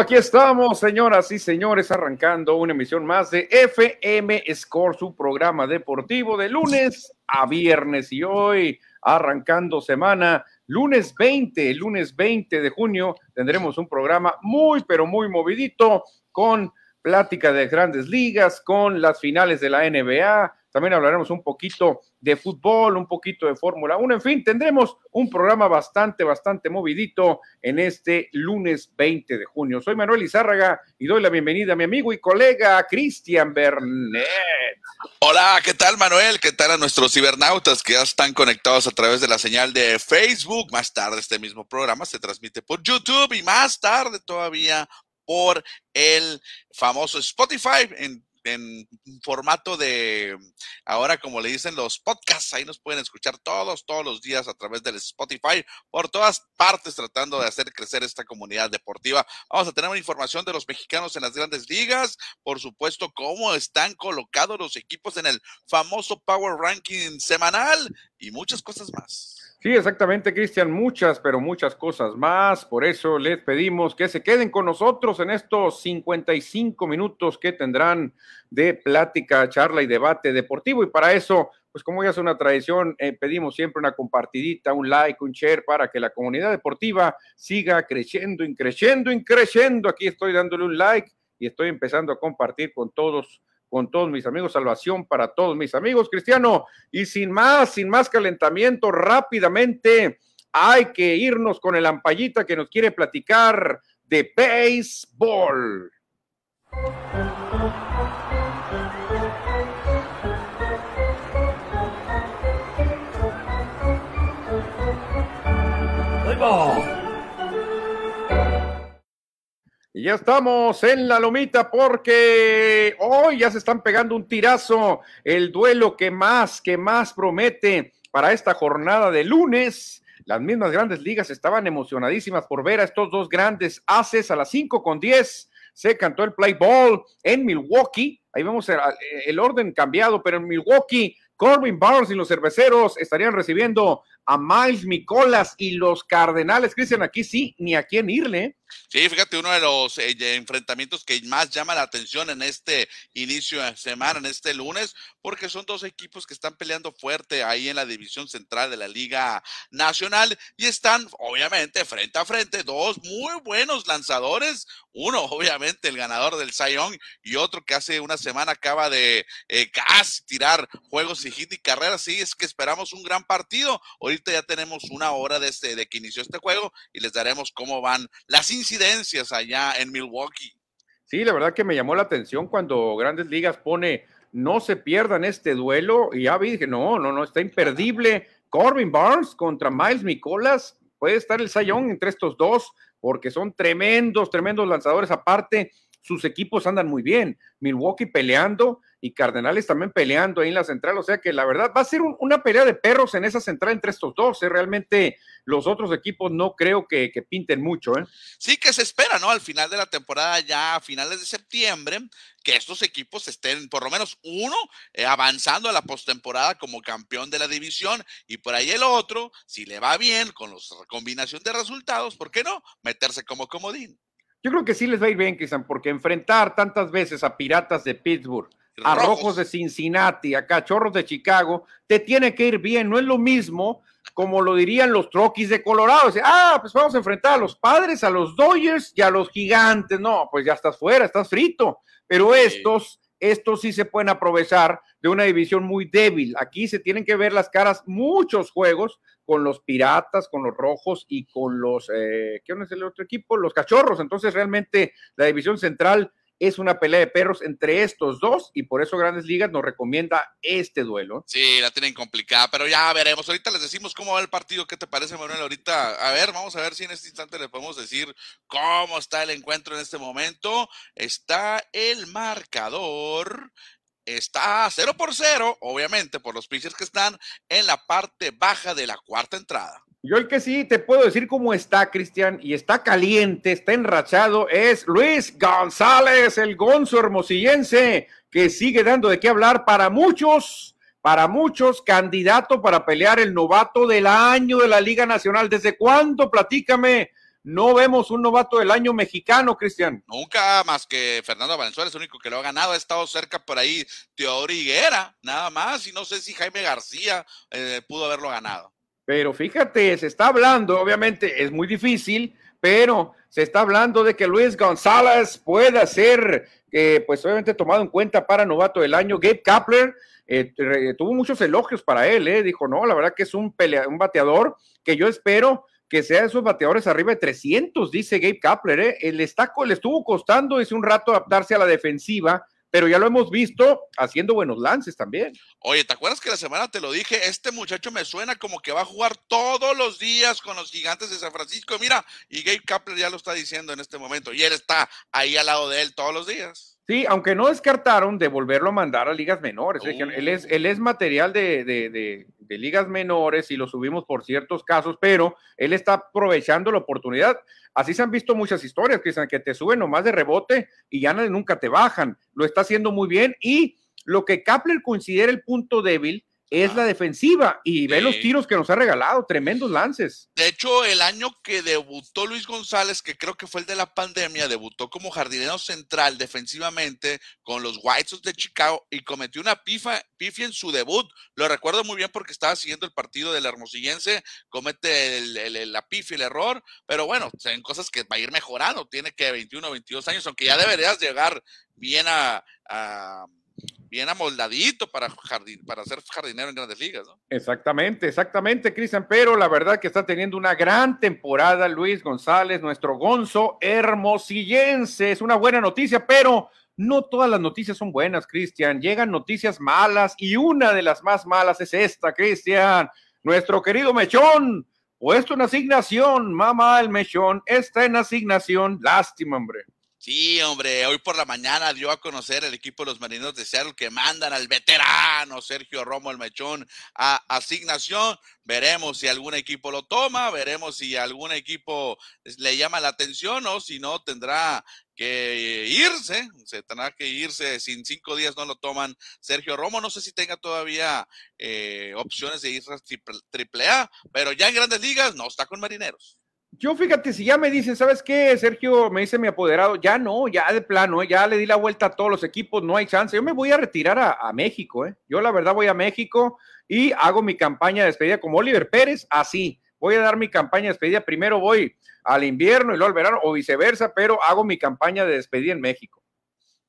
aquí estamos, señoras y señores, arrancando una emisión más de FM Score, su programa deportivo de lunes a viernes. Y hoy arrancando semana, lunes 20, lunes 20 de junio, tendremos un programa muy, pero muy movidito con plática de grandes ligas, con las finales de la NBA, también hablaremos un poquito de fútbol, un poquito de Fórmula 1, en fin, tendremos un programa bastante, bastante movidito en este lunes 20 de junio. Soy Manuel Izárraga y doy la bienvenida a mi amigo y colega Cristian Bernet. Hola, ¿qué tal Manuel? ¿Qué tal a nuestros cibernautas que ya están conectados a través de la señal de Facebook? Más tarde este mismo programa se transmite por YouTube y más tarde todavía por el famoso Spotify en formato de, ahora como le dicen los podcasts, ahí nos pueden escuchar todos, todos los días a través del Spotify, por todas partes tratando de hacer crecer esta comunidad deportiva. Vamos a tener una información de los mexicanos en las grandes ligas, por supuesto, cómo están colocados los equipos en el famoso Power Ranking semanal y muchas cosas más. Sí, exactamente, Cristian, muchas, pero muchas cosas más. Por eso les pedimos que se queden con nosotros en estos 55 minutos que tendrán de plática, charla y debate deportivo. Y para eso, pues como ya es una tradición, eh, pedimos siempre una compartidita, un like, un share para que la comunidad deportiva siga creciendo, creciendo, creciendo. Aquí estoy dándole un like y estoy empezando a compartir con todos con todos mis amigos, salvación para todos mis amigos, Cristiano. Y sin más, sin más calentamiento, rápidamente hay que irnos con el ampallita que nos quiere platicar de béisbol. Y ya estamos en la lomita porque hoy ya se están pegando un tirazo, el duelo que más, que más promete para esta jornada de lunes. Las mismas grandes ligas estaban emocionadísimas por ver a estos dos grandes haces a las 5 con 10. Se cantó el play ball en Milwaukee. Ahí vemos el, el orden cambiado, pero en Milwaukee Corbin Barnes y los cerveceros estarían recibiendo a Miles Micolas y los Cardenales. Cristian, aquí sí, ni a quién irle. Sí, fíjate, uno de los eh, enfrentamientos que más llama la atención en este inicio de semana, en este lunes, porque son dos equipos que están peleando fuerte ahí en la división central de la Liga Nacional y están, obviamente, frente a frente, dos muy buenos lanzadores. Uno, obviamente, el ganador del Young y otro que hace una semana acaba de eh, casi tirar juegos y hit y carreras. Sí, es que esperamos un gran partido. Ya tenemos una hora desde de que inició este juego y les daremos cómo van las incidencias allá en Milwaukee. Sí, la verdad que me llamó la atención cuando Grandes Ligas pone no se pierdan este duelo y ya vi, dije, no, no, no, está imperdible. Corbin Barnes contra Miles Nicolas, puede estar el sayón entre estos dos porque son tremendos, tremendos lanzadores. Aparte, sus equipos andan muy bien. Milwaukee peleando y Cardenales también peleando ahí en la central. O sea que la verdad va a ser una pelea de perros en esa central entre estos dos. ¿eh? Realmente los otros equipos no creo que, pinten mucho. ¿eh? Sí que se espera, ¿no? Al final de la temporada, ya a finales de septiembre, que estos equipos estén por lo menos uno eh, avanzando a la postemporada como campeón de la división y por ahí el otro, si le va bien con la combinación de resultados, ¿por qué no? Meterse como comodín. Yo creo que sí les va a ir bien, Cristian, porque enfrentar tantas veces a Piratas de Pittsburgh, a Rojos de Cincinnati, a Cachorros de Chicago, te tiene que ir bien. No es lo mismo como lo dirían los Troquis de Colorado. ah, pues vamos a enfrentar a los padres, a los Dodgers y a los gigantes. No, pues ya estás fuera, estás frito. Pero estos estos sí se pueden aprovechar de una división muy débil. Aquí se tienen que ver las caras muchos juegos con los Piratas, con los Rojos y con los, eh, ¿qué es el otro equipo? Los Cachorros. Entonces realmente la división central es una pelea de perros entre estos dos y por eso Grandes Ligas nos recomienda este duelo. Sí, la tienen complicada, pero ya veremos. Ahorita les decimos cómo va el partido. ¿Qué te parece, Manuel? Ahorita, a ver, vamos a ver si en este instante le podemos decir cómo está el encuentro en este momento. Está el marcador. Está 0 por 0, obviamente, por los pitchers que están en la parte baja de la cuarta entrada. Yo el que sí te puedo decir cómo está, Cristian, y está caliente, está enrachado, es Luis González, el gonzo hermosillense, que sigue dando de qué hablar para muchos, para muchos, candidato para pelear el novato del año de la Liga Nacional. ¿Desde cuándo? Platícame. no vemos un novato del año mexicano, Cristian. Nunca más que Fernando Valenzuela es el único que lo ha ganado. Ha estado cerca por ahí Teodoro Higuera, nada más. Y no sé si Jaime García eh, pudo haberlo ganado. Pero fíjate, se está hablando, obviamente es muy difícil, pero se está hablando de que Luis González pueda ser, eh, pues obviamente tomado en cuenta para novato del año. Gabe Kapler eh, tuvo muchos elogios para él, eh, dijo, no, la verdad que es un, un bateador que yo espero que sea de esos bateadores arriba de 300, dice Gabe Kapler. ¿eh? El estaco le estuvo costando ese un rato adaptarse a la defensiva, pero ya lo hemos visto haciendo buenos lances también. Oye, ¿te acuerdas que la semana te lo dije? Este muchacho me suena como que va a jugar todos los días con los gigantes de San Francisco. Mira, y Gabe Kapler ya lo está diciendo en este momento, y él está ahí al lado de él todos los días. Sí, aunque no descartaron de volverlo a mandar a ligas menores. Él, es, él es material de, de, de, ligas menores y lo subimos por ciertos casos, pero él está aprovechando la oportunidad. Así se han visto muchas historias, Cristian, que te suben nomás de rebote y ya nunca te bajan. Lo está haciendo muy bien y lo que Kapler considera el punto débil es la defensiva y ve los tiros que nos ha regalado, tremendos lances. De hecho, el año que debutó Luis González, que creo que fue el de la pandemia, debutó como jardinero central defensivamente con los White Sox de Chicago y cometió una pifa, pifia en su debut. Lo recuerdo muy bien porque estaba siguiendo el partido del Hermosillense, comete el, la pifia, el error, pero bueno, son cosas que va a ir mejorando. Tiene que 21, 22 años, aunque ya deberías llegar bien a bien amoldadito para, jardín, para ser jardinero en grandes ligas, ¿no? Exactamente, exactamente, Cristian, pero la verdad que está teniendo una gran temporada Luis González, nuestro Gonzo hermosillense. Es una buena noticia, pero no todas las noticias son buenas, Cristian. Llegan noticias malas y una de las más malas es esta, Cristian. Nuestro querido Mechón, puesto en asignación, mamá el Mechón, está en asignación. Lástima, hombre. Sí, hombre, hoy por la mañana dio a conocer el equipo de los Marinos de Seattle que mandan al veterano Sergio Romo el Mechón a asignación. Veremos si algún equipo lo toma, veremos si algún equipo le llama la atención o si no tendrá que irse, se tendrá que irse, sin cinco días no lo toman Sergio Romo, no sé si tenga todavía eh, opciones de irse a triple A, pero ya en grandes ligas no está con Marineros. Yo fíjate, si ya me dicen, ¿sabes qué, Sergio? Me dice mi apoderado, ya no, ya de plano, ¿eh? ya le di la vuelta a todos los equipos, no hay chance. Yo me voy a retirar a, México, ¿eh? Yo la verdad voy a México y hago mi campaña de despedida como Oliver Pérez, así. Voy a dar mi campaña de despedida. Primero voy al invierno y luego al verano, o viceversa, pero hago mi campaña de despedida en México.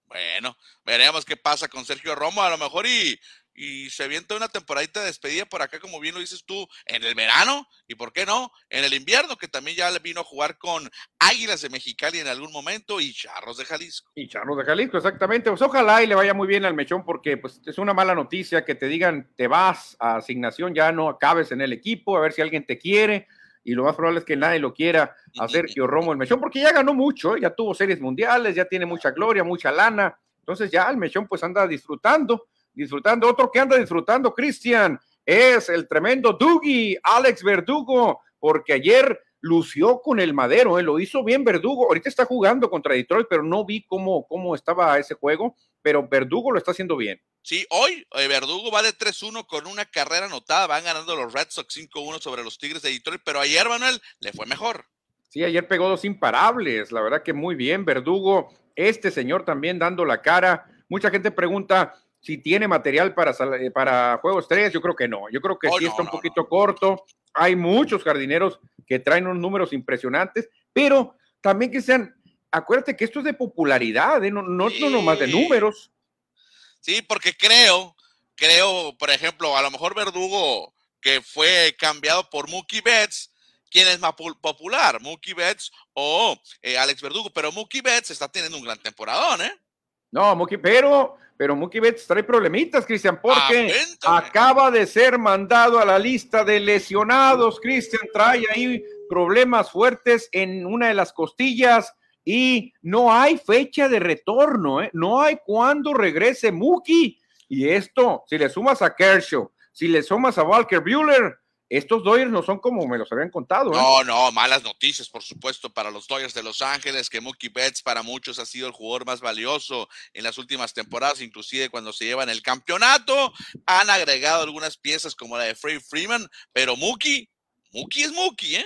Bueno, veremos qué pasa con Sergio Romo, a lo mejor y y se avienta una temporadita de despedida por acá, como bien lo dices tú, en el verano y, ¿por qué no? En el invierno, que también ya vino a jugar con Águilas de Mexicali en algún momento y Charros de Jalisco. Y Charros de Jalisco, exactamente. Pues ojalá y le vaya muy bien al Mechón, porque pues es una mala noticia que te digan te vas a asignación, ya no acabes en el equipo, a ver si alguien te quiere. Y lo más probable es que nadie lo quiera a Sergio Romo el Mechón, porque ya ganó mucho, ya tuvo series mundiales, ya tiene mucha gloria, mucha lana. Entonces ya el Mechón pues anda disfrutando disfrutando. Otro que anda disfrutando, Cristian, es el tremendo Dougie, Alex Verdugo, porque ayer lució con el madero, ¿eh? lo hizo bien Verdugo. Ahorita está jugando contra Detroit, pero no vi cómo, cómo estaba ese juego, pero Verdugo lo está haciendo bien. Sí, hoy eh, Verdugo va de 3-1 con una carrera anotada, van ganando los Red Sox 5-1 sobre los Tigres de Detroit, pero ayer Manuel le fue mejor. Sí, ayer pegó dos imparables, la verdad que muy bien, Verdugo, este señor también dando la cara. Mucha gente pregunta, si tiene material para, eh, para juegos 3, yo creo que no. Yo creo que oh, sí está un poquito corto. Hay muchos jardineros que traen unos números impresionantes, pero también que sean, acuérdate que esto es de popularidad, ¿eh? no, no, no nomás de números. Sí, porque creo, creo, por ejemplo, a lo mejor Verdugo, que fue cambiado por Mookie Betts, ¿quién es más popular? ¿Mookie Betts o eh, Alex Verdugo? Pero Mookie Betts está teniendo un gran temporadón, ¿eh? No, Mookie, pero pero Mookie Betts trae problemitas, Cristian, porque acaba de ser mandado a la lista de lesionados. Cristian trae ahí problemas fuertes en una de las costillas y no hay fecha de retorno, ¿eh? no hay cuándo regrese Mookie. Y esto, si le sumas a Kershaw, si le sumas a Walker Bueller, estos Dodgers no son como me los habían contado. ¿eh? No, no, malas noticias, por supuesto, para los Dodgers de Los Ángeles, que Mookie Betts para muchos ha sido el jugador más valioso en las últimas temporadas, inclusive cuando se llevan el campeonato. Han agregado algunas piezas como la de Frey Freeman, pero Mookie, Mookie es Mookie, ¿eh?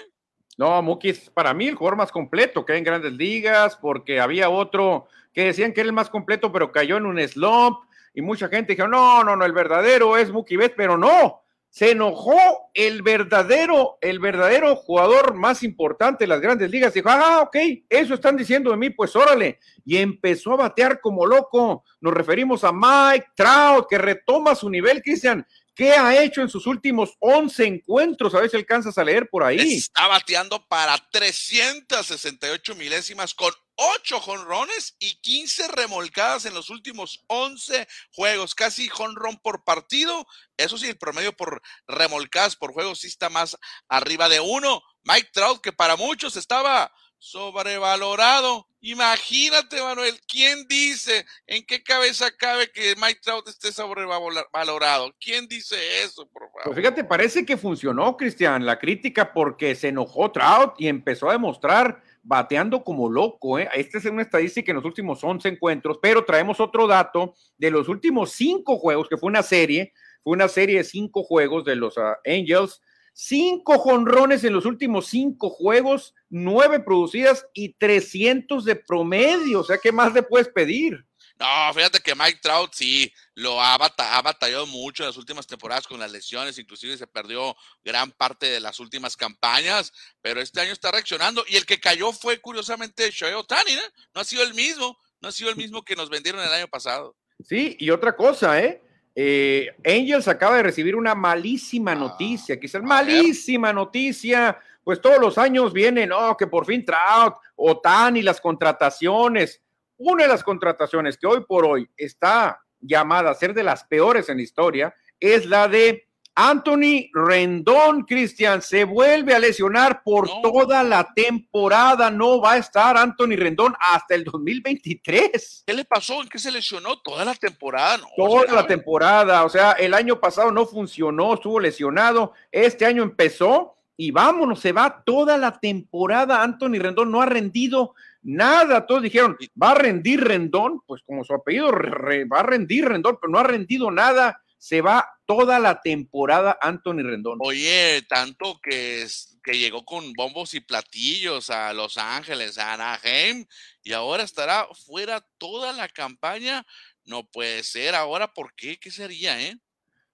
No, Mookie es para mí el jugador más completo que hay en grandes ligas, porque había otro que decían que era el más completo, pero cayó en un slump y mucha gente dijo, no, no, no, el verdadero es Mookie Betts, pero no, se enojó el verdadero, el verdadero jugador más importante de las grandes ligas. Dijo, ah, ok, eso están diciendo de mí, pues órale. Y empezó a batear como loco. Nos referimos a Mike Trout, que retoma su nivel, Cristian. ¿Qué ha hecho en sus últimos 11 encuentros? A ver si alcanzas a leer por ahí. Está bateando para 368 milésimas con 8 jonrones y 15 remolcadas en los últimos 11 juegos. Casi jonrón por partido. Eso sí, el promedio por remolcadas por juego sí está más arriba de uno. Mike Trout, que para muchos estaba sobrevalorado. Imagínate, Manuel, ¿quién dice en qué cabeza cabe que Mike Trout esté sobrevalorado? ¿Quién dice eso, por favor? Pues fíjate, parece que funcionó, Cristian, la crítica porque se enojó Trout y empezó a demostrar bateando como loco. ¿eh? Esta es una estadística en los últimos 11 encuentros, pero traemos otro dato de los últimos cinco juegos, que fue una serie, fue una serie de cinco juegos de los ah, Angels Cinco jonrones en los últimos cinco juegos, nueve producidas y 300 de promedio. O sea, ¿qué más le puedes pedir? No, fíjate que Mike Trout sí lo ha, batallado mucho en las últimas temporadas con las lesiones, inclusive se perdió gran parte de las últimas campañas, pero este año está reaccionando y el que cayó fue curiosamente Shohei Otani, ¿eh? no ha sido el mismo, no ha sido el mismo que nos vendieron el año pasado. Sí, y otra cosa, ¿eh? Eh, Angels acaba de recibir una malísima ah, noticia, quizás malísima noticia, pues todos los años vienen, oh, que por fin Trout, Otani, las contrataciones. Una de las contrataciones que hoy por hoy está llamada a ser de las peores en la historia es la de Anthony Rendón, Cristian, se vuelve a lesionar por toda la temporada. No va a estar Anthony Rendón hasta el 2023. ¿Qué le pasó? ¿En qué se lesionó? Toda la temporada. toda la temporada. O sea, el año pasado no funcionó, estuvo lesionado. Este año empezó y vámonos, se va toda la temporada. Anthony Rendón no ha rendido nada. Todos dijeron, va a rendir Rendón. Pues como su apellido, va a rendir Rendón, pero no ha rendido nada se va toda la temporada Anthony Rendón. Oye, tanto que, que llegó con bombos y platillos a Los Ángeles, a Anaheim, y ahora estará fuera toda la campaña. No puede ser. Ahora, ¿por qué? ¿Qué sería, eh?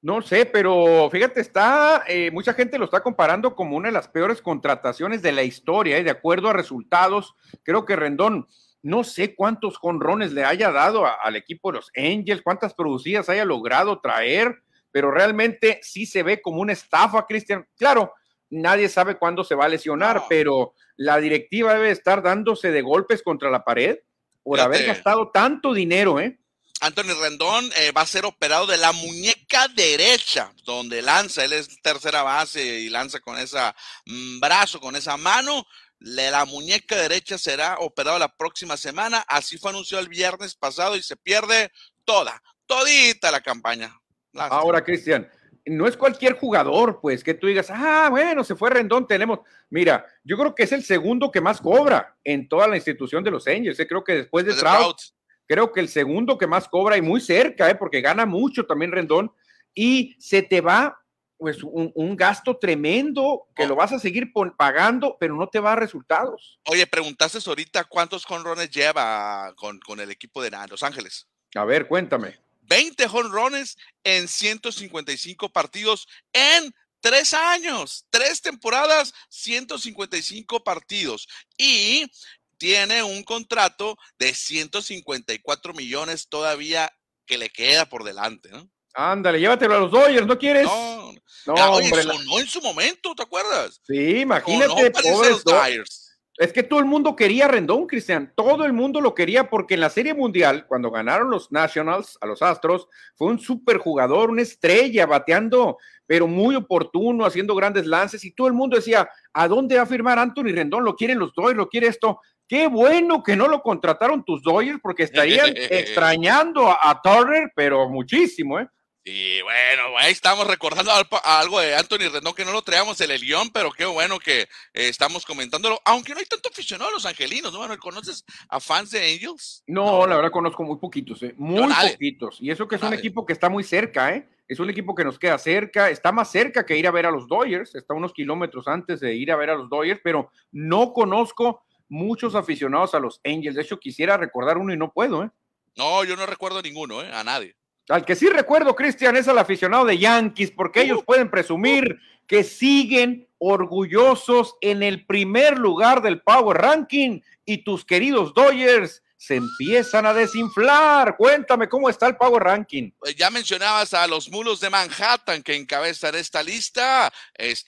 No sé, pero fíjate, está, eh, mucha gente lo está comparando como una de las peores contrataciones de la historia, ¿eh? de acuerdo a resultados. Creo que Rendón no sé cuántos jonrones le haya dado al equipo de los Angels, cuántas producidas haya logrado traer, pero realmente sí se ve como una estafa, Cristian. Claro, nadie sabe cuándo se va a lesionar, pero la directiva debe estar dándose de golpes contra la pared por haber gastado tanto dinero, ¿eh? Anthony Rendón eh, va a ser operado de la muñeca derecha, donde lanza, él es tercera base y lanza con ese mm, brazo, con esa mano la muñeca derecha será operada la próxima semana. Así fue anunciado el viernes pasado y se pierde toda, todita la campaña. Ahora, Cristian, no es cualquier jugador, pues, que tú digas, ah, bueno, se fue Rendón, tenemos. Mira, yo creo que es el segundo que más cobra en toda la institución de los Angels. Creo que después de Trout, creo que el segundo que más cobra y muy cerca, ¿eh? porque gana mucho también Rendón. Y se te va pues un, gasto tremendo que lo vas a seguir pagando, pero no te va a resultados. Oye, preguntaste ahorita cuántos jonrones lleva con, el equipo de Los Ángeles. A ver, cuéntame. 20 jonrones en 155 partidos en tres años, tres temporadas, 155 partidos. Y tiene un contrato de 154 millones todavía que le queda por delante, ¿no? Ándale, llévatelo a los Dodgers, ¿no quieres? No, no hombre, sonó en su momento, ¿te acuerdas? Sí, imagínate, pobres Dodgers. Es que todo el mundo quería a Rendón, Cristian. Todo el mundo lo quería porque en la Serie Mundial, cuando ganaron los Nationals a los Astros, fue un super jugador, una estrella, bateando, pero muy oportuno, haciendo grandes lances. Y todo el mundo decía: ¿a dónde va a firmar Anthony Rendón? ¿Lo quieren los Dodgers? ¿Lo quiere esto? Qué bueno que no lo contrataron tus Dodgers porque estarían extrañando a, a Turner, pero muchísimo, ¿eh? Y bueno, ahí estamos recordando algo de Anthony Rendón que no lo traíamos en el guion, pero qué bueno que eh, estamos comentándolo. Aunque no hay tanto aficionado a los angelinos, ¿no? ¿Conoces a fans de Angels? No, la verdad conozco muy poquitos, ¿eh? muy poquitos. Y eso que es un equipo que está muy cerca, ¿eh? es un equipo que nos queda cerca, está más cerca que ir a ver a los Dodgers, está unos kilómetros antes de ir a ver a los Dodgers, pero no conozco muchos aficionados a los Angels. De hecho, quisiera recordar uno y no puedo, ¿eh? No, yo no recuerdo ninguno, ¿eh? A nadie. Al que sí recuerdo, Cristian, es al aficionado de Yankees, porque ellos uh. pueden presumir que siguen orgullosos en el primer lugar del Power Ranking y tus queridos Dodgers se empiezan a desinflar. Cuéntame cómo está el Power Ranking. Pues ya mencionabas a los mulos de Manhattan que encabezan esta lista,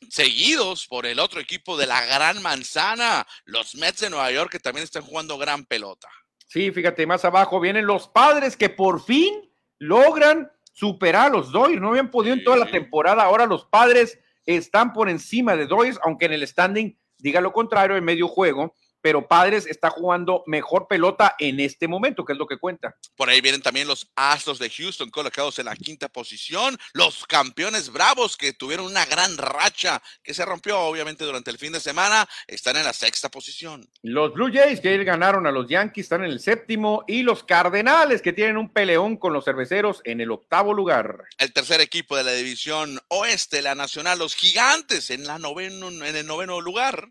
seguidos por el otro equipo de la Gran Manzana, los Mets de Nueva York, que también están jugando gran pelota. Sí, fíjate, más abajo vienen los padres que por fin logran superar a los Dodgers. No habían podido en toda la temporada. Ahora los padres están por encima de Dodgers, aunque en el standing diga lo contrario en medio juego pero Padres está jugando mejor pelota en este momento, que es lo que cuenta. Por ahí vienen también los Astros de Houston colocados en la quinta posición, los campeones bravos que tuvieron una gran racha que se rompió obviamente durante el fin de semana, están en la sexta posición. Los Blue Jays que ganaron a los Yankees están en el séptimo y los Cardenales que tienen un peleón con los cerveceros en el octavo lugar. El tercer equipo de la división oeste, la nacional, los Gigantes en, la noveno, en el noveno lugar.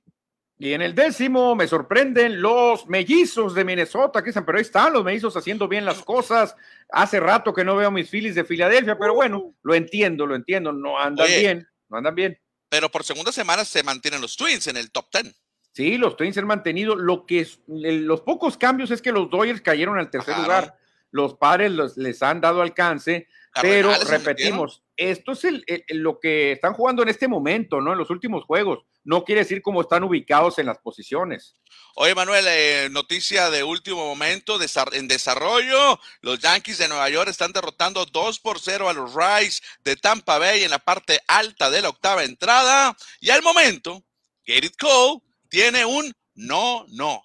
Y en el décimo me sorprenden los mellizos de Minnesota, que dicen, pero ahí están los mellizos haciendo bien las cosas. Hace rato que no veo mis Phillies de Filadelfia, pero bueno, uh. lo entiendo, lo entiendo, no andan bien, no andan bien. Pero por segunda semana se mantienen los Twins en el top ten. Sí, los Twins han mantenido. Lo que es, los pocos cambios es que los Dodgers cayeron al tercer lugar. Los padres les han dado alcance, pero repetimos, esto es lo que están jugando en este momento, ¿no? En los últimos juegos no quiere decir cómo están ubicados en las posiciones. Oye, Manuel, eh, noticia de último momento en desarrollo. Los Yankees de Nueva York están derrotando 2 por 0 a los Rays de Tampa Bay en la parte alta de la octava entrada. Y al momento, Garrett Cole tiene un no, no.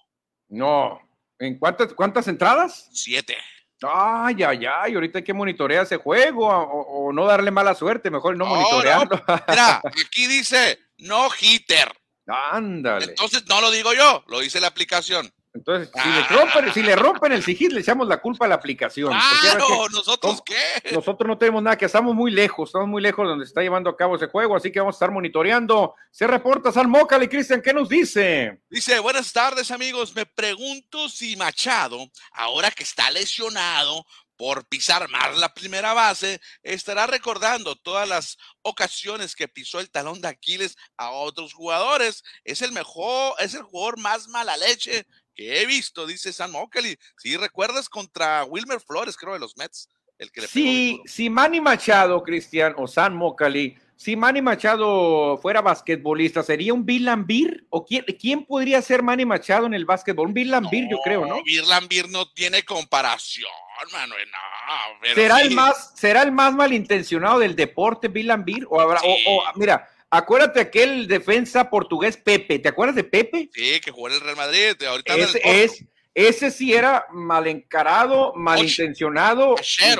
No. ¿En cuántas, cuántas entradas? Siete. Ay, ay, ay, ahorita hay que monitorear ese juego o, no darle mala suerte, mejor no, monitorearlo. Mira, aquí dice no hitter. Ándale. Entonces no lo digo yo, lo dice la aplicación. Entonces, si, le rompen, si le rompen el sigil, le echamos la culpa a la aplicación. Claro, ¿nosotros qué? Nosotros no tenemos nada, que estamos muy lejos, estamos muy lejos de donde se está llevando a cabo ese juego, así que vamos a estar monitoreando. Se reporta San y Cristian, ¿qué nos dice? Dice, buenas tardes amigos, me pregunto si Machado, ahora que está lesionado, por pisar más la primera base, estará recordando todas las ocasiones que pisó el talón de Aquiles a otros jugadores. Es el mejor, es el jugador más mala leche que he visto, dice San Mokley. Si recuerdas contra Wilmer Flores, creo, de los Mets, el que le Sí, si Manny Machado, Cristian, o San Mokley, si Manny Machado fuera basquetbolista, ¿sería un Bill Lambir? ¿O quién, quién podría ser Manny Machado en el básquetbol? Un Bill Lambir, yo creo, ¿no? Bill Lambir no tiene comparación, Manuel, no. ¿Será, el más, ¿Será el más malintencionado del deporte, Bill Lambir? O habrá, o, mira, acuérdate aquel defensa portugués Pepe, ¿te acuerdas de Pepe? Sí, que jugó en el Real Madrid, ahorita ese, es, ese sí era mal encarado, malintencionado,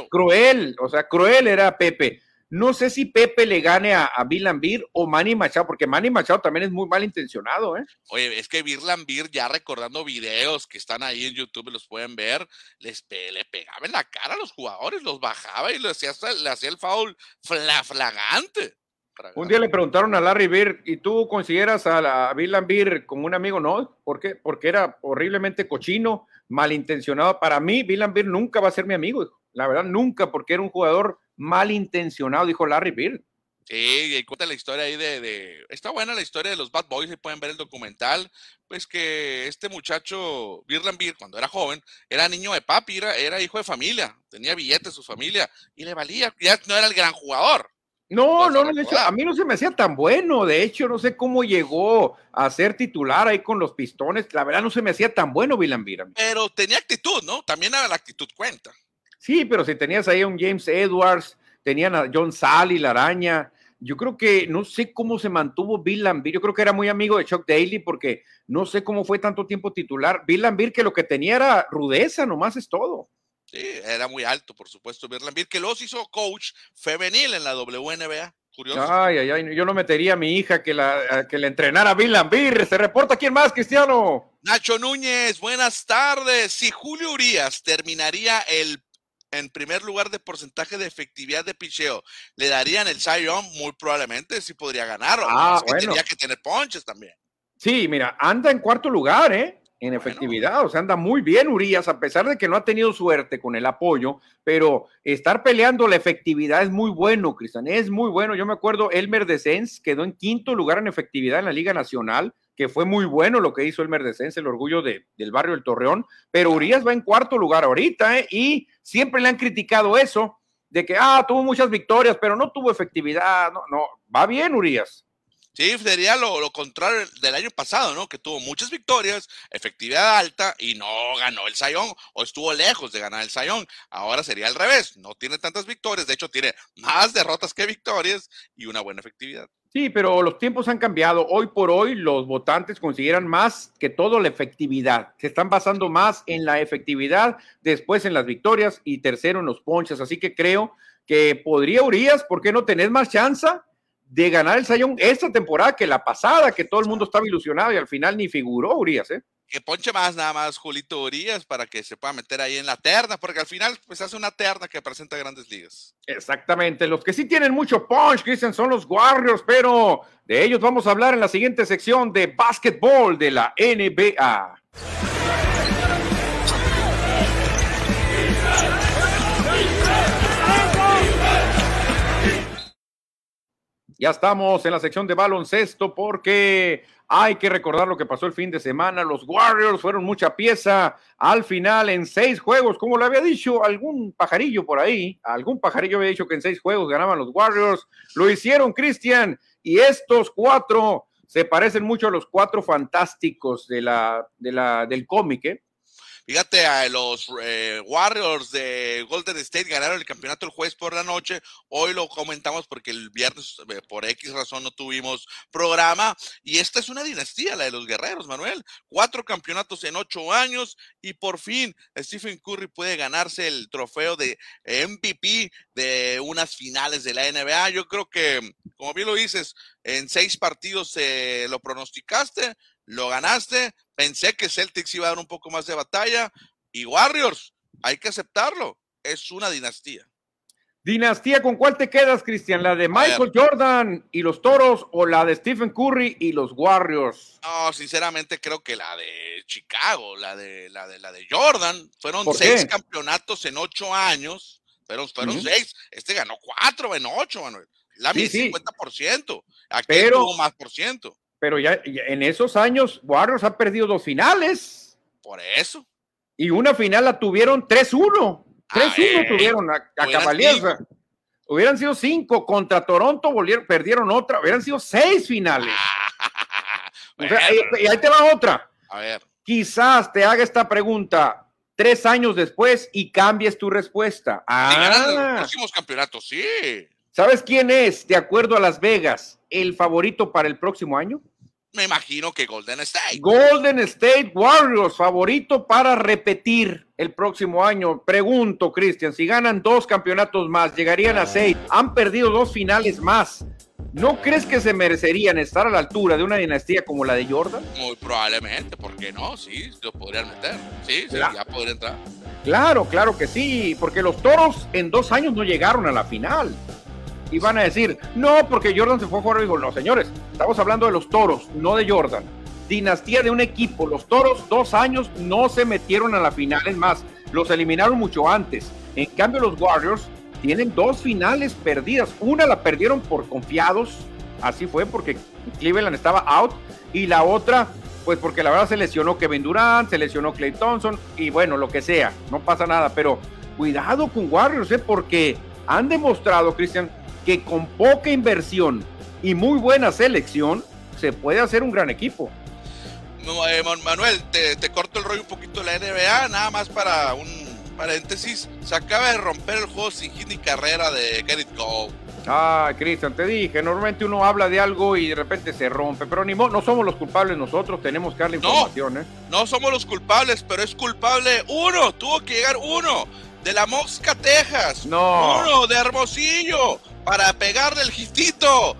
cruel, o sea, cruel era Pepe. No sé si Pepe le gane a, a Bill o Manny Machado, porque Manny Machado también es muy mal intencionado, ¿eh? Oye, es que Bill Lambir, ya recordando videos que están ahí en YouTube, los pueden ver, les le pegaba en la cara a los jugadores, los bajaba y le hacía, le hacía el foul flagante. Un día le preguntaron a Larry Bird, ¿y tú consideras a, Bill Lambir como un amigo? No, ¿por qué? Porque era horriblemente cochino, malintencionado. Para mí, Bill Lambir nunca va a ser mi amigo, la verdad, nunca, porque era un jugador malintencionado, dijo Larry Bird. Sí, y cuenta la historia ahí de, Está buena la historia de los Bad Boys, y pueden ver el documental. Pues que este muchacho, Bill Lambir, cuando era joven, era niño de papi, era, era hijo de familia, tenía billetes su familia, y le valía, ya no era el gran jugador no, no, no, de hecho, a mí no se me hacía tan bueno. De hecho, no sé cómo llegó a ser titular ahí con los pistones. La verdad, no se me hacía tan bueno Vilambira. Pero tenía actitud, ¿no? También la actitud cuenta. Sí, pero si tenías ahí a un James Edwards, tenían a John Sally, la araña. Yo creo que no sé cómo se mantuvo Bill Lambir. Yo creo que era muy amigo de Chuck Daly porque no sé cómo fue tanto tiempo titular. Bill Lambir que lo que tenía era rudeza, nomás es todo. Sí, era muy alto, por supuesto, Birlambir, que los hizo coach femenil en la WNBA. Curioso. Ay, ay, ay, yo no metería a mi hija que la, que le entrenara Bill Lambir. Se reporta quién más, Cristiano. Nacho Núñez, buenas tardes. Si Julio Urias terminaría el en primer lugar de porcentaje de efectividad de picheo, ¿le darían el Cy Young? Muy probablemente sí podría ganar. Ah, que Tendría que tener ponches también. Sí, mira, anda en cuarto lugar, ¿eh? En efectividad, o sea, anda muy bien Urias, a pesar de que no ha tenido suerte con el apoyo, pero estar peleando la efectividad es muy bueno, Cristian, es muy bueno. Yo me acuerdo, Elmer Descens quedó en quinto lugar en efectividad en la Liga Nacional, que fue muy bueno lo que hizo Elmer Descens, el orgullo de, del barrio del Torreón, pero Urias va en cuarto lugar ahorita, ¿eh? Y siempre le han criticado eso, de que, ah, tuvo muchas victorias, pero no tuvo efectividad. No, no, va bien Urias. Sí, sería lo, contrario del año pasado, ¿no? Que tuvo muchas victorias, efectividad alta y no ganó el Sayón o estuvo lejos de ganar el Sayón. Ahora sería al revés, no tiene tantas victorias, de hecho tiene más derrotas que victorias y una buena efectividad. Sí, pero los tiempos han cambiado. Hoy por hoy los votantes consideran más que todo la efectividad. Se están basando más en la efectividad, después en las victorias y tercero en los ponches. Así que creo que podría Urias, ¿por qué no tenés más chance? de ganar el Sayón esta temporada que la pasada, que todo el mundo estaba ilusionado y al final ni figuró Urias, ¿eh? Que ponche más nada más Julito Urias para que se pueda meter ahí en la terna, porque al final pues hace una terna que presenta grandes ligas. Exactamente, los que sí tienen mucho punch, Cristian, son los Warriors, pero de ellos vamos a hablar en la siguiente sección de básquetbol de la NBA. Ya estamos en la sección de baloncesto porque hay que recordar lo que pasó el fin de semana. Los Warriors fueron mucha pieza al final en seis juegos, como le había dicho algún pajarillo por ahí. Algún pajarillo había dicho que en seis juegos ganaban los Warriors. Lo hicieron, Cristian. Y estos cuatro se parecen mucho a los cuatro fantásticos de la, de la, del cómic, ¿eh? Fíjate, a los eh, Warriors de Golden State ganaron el campeonato el jueves por la noche. Hoy lo comentamos porque el viernes, eh, por X razón, no tuvimos programa. Y esta es una dinastía, la de los guerreros, Manuel. Cuatro campeonatos en ocho años y por fin Stephen Curry puede ganarse el trofeo de MVP de unas finales de la NBA. Yo creo que, como bien lo dices, en seis partidos se lo pronosticaste, lo ganaste. Pensé que Celtics iba a dar un poco más de batalla. Y Warriors, hay que aceptarlo. Es una dinastía. Dinastía, ¿con cuál te quedas, Cristian? ¿La de Michael Jordan y los Toros o la de Stephen Curry y los Warriors? No, sinceramente creo que la de Chicago, la de la de la de Jordan, fueron seis campeonatos en ocho años, pero fueron seis. Este ganó cuatro en ocho, Manuel. La sí, 50%. Aquí pero, tuvo más por ciento pero ya, en esos años Warriors ha perdido dos finales. Por eso. Y una final la tuvieron 3-1. 3-1 tuvieron a, a Hubieran sido cinco contra Toronto, volvieron, perdieron otra. Hubieran sido seis finales. y, ahí te va otra. A ver. Quizás te haga esta pregunta tres años después y cambies tu respuesta. Ah, los próximos campeonatos, sí. ¿Sabes quién es, de acuerdo a Las Vegas, el favorito para el próximo año? Me imagino que Golden State. Golden State Warriors, favorito para repetir el próximo año. Pregunto, Cristian, si ganan dos campeonatos más, llegarían a seis. Han perdido dos finales más. ¿No crees que se merecerían estar a la altura de una dinastía como la de Jordan? Muy probablemente, ¿por qué no? Sí, lo podrían meter. Sí, sí ya podría entrar. Claro, claro que sí, porque los toros en dos años no llegaron a la final y van a decir, no, porque Jordan se fue a jugar. Digo, no, señores, estamos hablando de los toros, no de Jordan. Dinastía de un equipo. Los toros, dos años, no se metieron a la final. Es más, los eliminaron mucho antes. En cambio, los Warriors tienen dos finales perdidas. Una la perdieron por confiados, así fue, porque Cleveland estaba out. Y la otra, pues porque la verdad se lesionó Kevin Durant, se lesionó Clay Thompson, y bueno, lo que sea, no pasa nada. Pero cuidado con Warriors, ¿eh? porque han demostrado, Cristian, que con poca inversión y muy buena selección se puede hacer un gran equipo. Eh, Manuel, te, corto el rollo un poquito de la NBA, nada más para un paréntesis. Se acaba de romper el juego sin hit ni carrera de Get It Go. Ah, Cristian, te dije, normalmente uno habla de algo y de repente se rompe, pero ni no somos los culpables nosotros, tenemos que darle información, ¿eh? No somos los culpables, pero es culpable uno, tuvo que llegar uno de la Mosca, Texas. No. Uno de Hermosillo para pegarle el gistito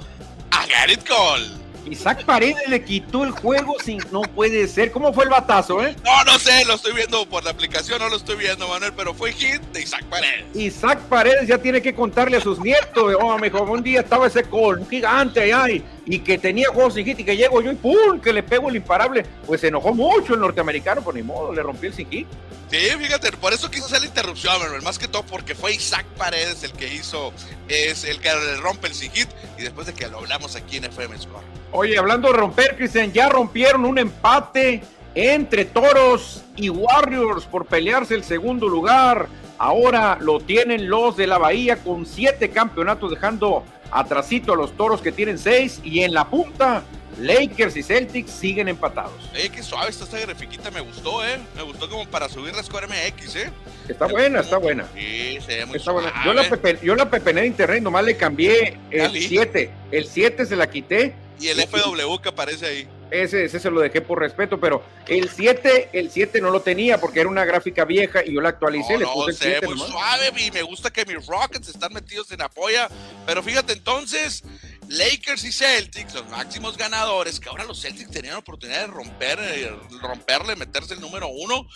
a Garrett Cole. Isaac Paredes le quitó el juego sin. No puede ser. ¿Cómo fue el batazo, eh? No, no sé, lo estoy viendo por la aplicación, no lo estoy viendo, Manuel, pero fue hit de Isaac Paredes. Isaac Paredes ya tiene que contarle a sus nietos. Oh, mejor un día estaba ese un gigante allá y, y, que tenía juegos sin hit y que llego yo y ¡pum! que le pego el imparable. Pues se enojó mucho el norteamericano, por ni modo, le rompió el sin hit. Sí, fíjate, por eso quiso hacer la interrupción, Manuel, más que todo porque fue Isaac Paredes el que hizo, es el que le rompe el sin hit y después de que lo hablamos aquí en FM Score. Oye, hablando de romper, Cristian, ya rompieron un empate entre Toros y Warriors por pelearse el segundo lugar. Ahora lo tienen los de la Bahía con siete campeonatos, dejando atrasito a los Toros que tienen seis. Y en la punta, Lakers y Celtics siguen empatados. Eh, qué suave está esta grafiquita, me gustó, ¿eh? Me gustó como para subir la Score MX, ¿eh? Está buena, está buena. Sí, se ve muy está buena. Yo la, pepe, yo la pepené de internet, nomás le cambié el 7. El 7 se la quité. Y el FW que aparece ahí. Ese, ese se lo dejé por respeto, pero el 7, el 7 no lo tenía porque era una gráfica vieja y yo la actualicé. No, le no, puse el se ve 7 muy nomás. suave y me gusta que mis Rockets están metidos en apoya. Pero fíjate entonces, Lakers y Celtics, los máximos ganadores, que ahora los Celtics tenían la oportunidad de romper, eh, romperle, meterse el número uno,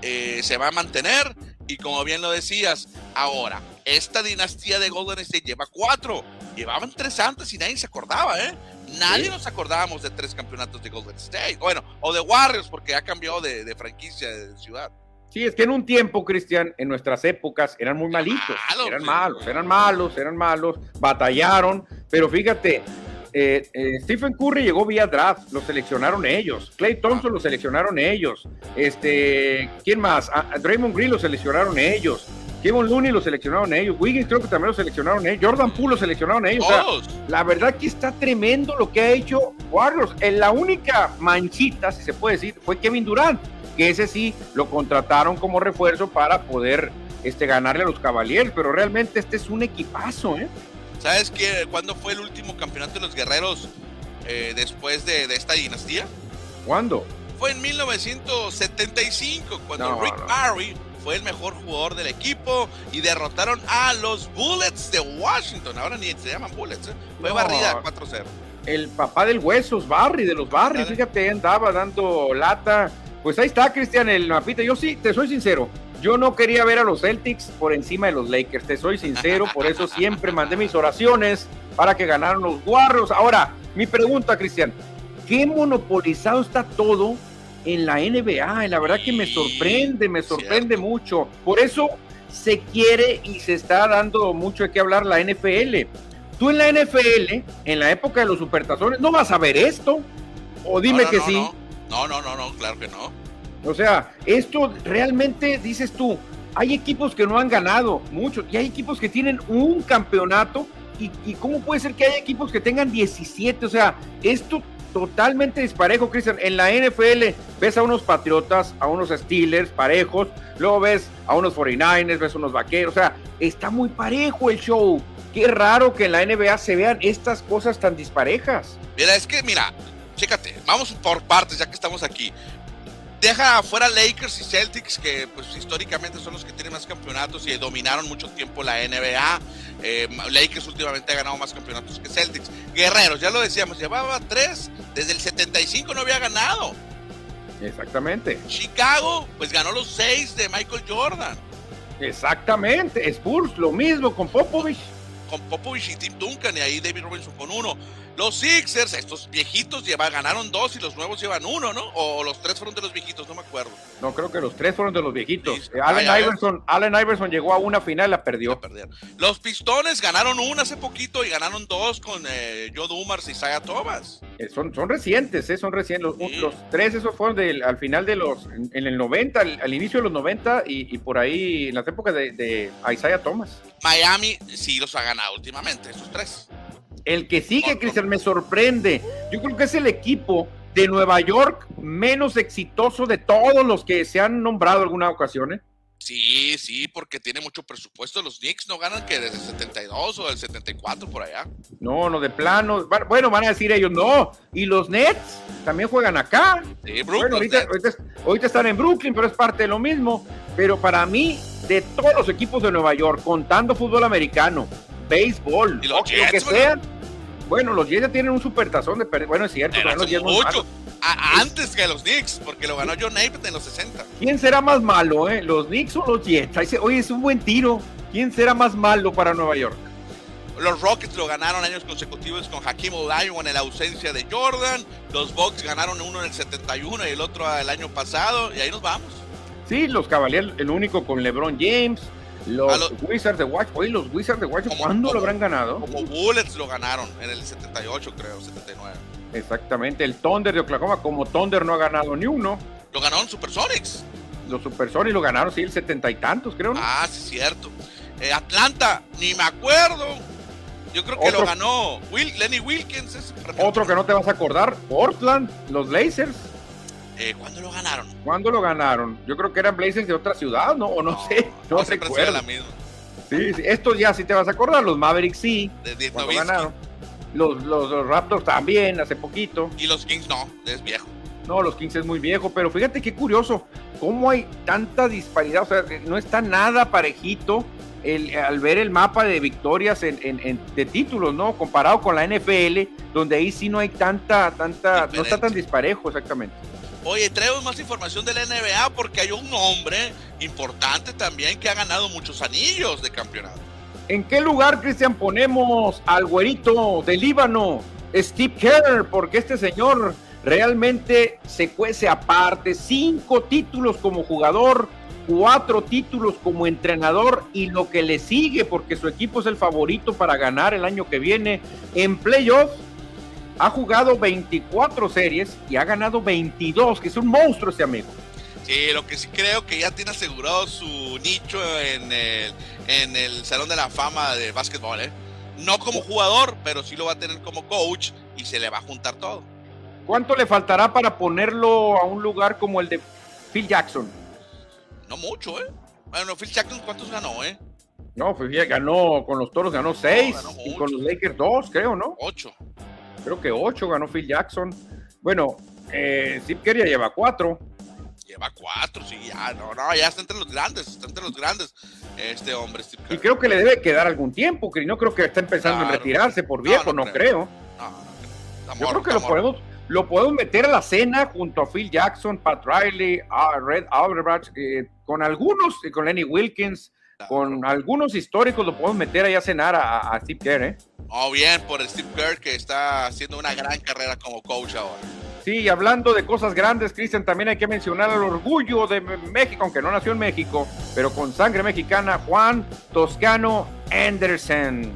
eh, se va a mantener. Y como bien lo decías, ahora, esta dinastía de Golden State lleva cuatro. Llevaban tres antes y nadie se acordaba, ¿eh? Nadie Sí. nos acordábamos de tres campeonatos de Golden State. Bueno, o de Warriors, porque ha cambiado de, de franquicia, de ciudad. Sí, es que en un tiempo, Cristian, en nuestras épocas eran muy malitos. eran sí. malos, eran malos, eran malos, batallaron, pero fíjate, eh, eh, Stephen Curry llegó vía draft, lo seleccionaron ellos. Clay Thompson lo seleccionaron ellos. Este, ¿quién más? A- a Draymond Green lo seleccionaron ellos. Kevin Looney lo seleccionaron ellos. Wiggins creo que también lo seleccionaron ellos. Jordan Poole lo seleccionaron ellos. O sea, Todos. la verdad que está tremendo lo que ha hecho Warriors. En la única manchita, si se puede decir, fue Kevin Durant, que ese sí lo contrataron como refuerzo para poder este, ganarle a los Cavaliers, pero realmente este es un equipazo, ¿eh? ¿Sabes qué? ¿Cuándo fue el último campeonato de los guerreros eh, después de, de esta dinastía? ¿Cuándo? Fue en 1975, cuando No, Rick no. Barry fue el mejor jugador del equipo y derrotaron a los Bullets de Washington. Ahora ni se llaman Bullets, ¿eh? Fue No. barrida 4-0. El papá del Huesos, Barry, de los Barry, fíjate, andaba dando lata. Pues ahí está, Cristian, el mapita. Yo sí, te soy sincero. Yo no quería ver a los Celtics por encima de los Lakers, te soy sincero, por eso siempre mandé mis oraciones para que ganaran los Warriors. Ahora, mi pregunta, Cristian, ¿qué monopolizado está todo en la NBA? La verdad que me sorprende, me sorprende cierto. mucho. Por eso se quiere y se está dando mucho de qué hablar la NFL. Tú en la NFL, en la época de los supertazones, no vas a ver esto. O dime No, no, que no, sí. No. no, no, no, no, claro que no. O sea, esto realmente dices tú, hay equipos que no han ganado mucho y hay equipos que tienen un campeonato y, y cómo puede ser que haya equipos que tengan 17, o sea, esto totalmente disparejo, Cristian. En la NFL ves a unos Patriotas, a unos Steelers parejos, luego ves a unos 49ers, ves a unos Vaqueros, o sea, está muy parejo el show. Qué raro que en la NBA se vean estas cosas tan disparejas. Mira, es que, mira, chécate, vamos por partes ya que estamos aquí. Deja afuera Lakers y Celtics, que pues históricamente son los que tienen más campeonatos y dominaron mucho tiempo la NBA. Eh, Lakers últimamente ha ganado más campeonatos que Celtics. Guerreros, ya lo decíamos, llevaba tres, desde el 75 no había ganado. Exactamente. Chicago, pues ganó los seis de Michael Jordan. Exactamente. Spurs, lo mismo con Popovich. con Popovich y Tim Duncan y ahí David Robinson con uno. Los Sixers, estos viejitos lleva, ganaron dos y los nuevos llevan uno, ¿no? O los tres fueron de los viejitos, no me acuerdo. No, creo que los tres fueron de los viejitos. Eh, Allen, Iverson, Allen Iverson llegó a una final y la perdió. Los Pistones ganaron una hace poquito y ganaron dos con eh, Joe Dumars y Isaiah Thomas. Eh, son, son recientes, eh, son recientes. Los, Sí. los tres, esos fueron del- al final de los, en, en el 90, al, al inicio de los 90 y, y por ahí en las épocas de, de Isaiah Thomas. Miami sí los ha ganado últimamente, esos tres. El que sigue, Otro. Cristian, me sorprende. Yo creo que es el equipo de Nueva York menos exitoso de todos los que se han nombrado alguna ocasión. ¿eh? Sí, sí, porque tiene mucho presupuesto. Los Knicks no ganan que desde el 72 o del 74 por allá. No, no, de plano. Bueno, van a decir ellos, no. Y los Nets también juegan acá. Sí, Bueno, Brooklyn ahorita, ahorita, ahorita están en Brooklyn, pero es parte de lo mismo. Pero para mí, de todos los equipos de Nueva York, contando fútbol americano, béisbol, Y los hockey, lo que sea, Bueno, los Jets ya tienen un supertazón de perder. Bueno, es cierto, Pero los Jets mucho. A- antes que los Knicks, porque lo ganó John Ape en los 60. ¿Quién será más malo, eh? ¿Los Knicks o los Jets? Oye, es un buen tiro. ¿Quién será más malo para Nueva York? Los Rockets lo ganaron años consecutivos con Hakim Olajuwon en la ausencia de Jordan. Los Bucks ganaron uno en el 71 y el otro el año pasado. Y ahí nos vamos. Sí, los Cavaliers, el único con LeBron James. Los Wizards de Washington. Oye, los Wizards de Como- ¿cuándo como- lo habrán ganado? Como Bullets lo ganaron en el 78, creo, 79. Exactamente. El Thunder de Oklahoma, como Thunder no ha ganado ni uno. Lo ganaron Supersonics. Los Supersonics lo ganaron, sí, el setenta y tantos, creo. ¿no? Ah, sí, cierto. Eh, Atlanta, ni me acuerdo. Yo creo que Otro- lo ganó Will, Lenny Wilkins. ese. Otro que no te vas a acordar, Portland, los Blazers. Eh, ¿Cuándo lo ganaron? ¿Cuándo lo ganaron? Yo creo que eran Blazers de otra ciudad, ¿no? O no, sé, no, siempre ha sido recuerdo. la misma. Sí, sí, estos ya sí te vas a acordar, los Mavericks sí, De cuando ganaron. Los, los, los Raptors también, hace poquito. Y los Kings no, es viejo. No, los 15 es muy viejo, pero fíjate qué curioso, cómo hay tanta disparidad, o sea, no está nada parejito el, al ver el mapa de victorias en, en- en- de títulos, ¿no? Comparado con la NFL, donde ahí sí no hay tanta, tanta, no está tan disparejo exactamente. Oye, traemos más información de la NBA porque hay un hombre importante también que ha ganado muchos anillos de campeonato. ¿En qué lugar, Cristian, ponemos al güerito de Líbano, Steve Kerr? Porque este señor realmente se cuece aparte. Cinco títulos como jugador, cuatro títulos como entrenador y lo que le sigue, porque su equipo es el favorito para ganar el año que viene en playoff. Ha jugado 24 series y ha ganado 22, que es un monstruo ese amigo. Sí, lo que sí creo que ya tiene asegurado su nicho en el, en el Salón de la Fama de básquetbol, ¿eh? No como jugador, pero sí lo va a tener como coach y se le va a juntar todo. ¿Cuánto le faltará para ponerlo a un lugar como el de Phil Jackson? No mucho, ¿eh? Bueno, Phil Jackson, ¿cuántos ganó, eh? No, pues ya ganó con los toros, ganó seis. ganó y con los Lakers dos, creo, ¿no? Ocho. Creo que ocho ganó Phil Jackson. Bueno, eh, Steve Kerr ya lleva cuatro. Lleva cuatro, sí, ya, no, no, ya está entre los grandes, está entre los grandes. Este hombre, Steve Y creo que le debe quedar algún tiempo, que no creo que esté empezando en Claro. retirarse por viejo, no no, creo. creo. No, no, está Yo creo que lo está podemos, lo podemos meter a la cena junto a Phil Jackson, Pat Riley, a Red Auerbach, eh, con algunos, eh, con Lenny Wilkins, con algunos históricos lo podemos meter ahí a cenar a, a Steve Kerr, ¿eh? Oh, bien por Steve Kerr, que está haciendo una gran carrera como coach ahora. Sí, y hablando de cosas grandes, Cristian, también hay que mencionar al orgullo de México, aunque no nació en México, pero con sangre mexicana, Juan Toscano Anderson.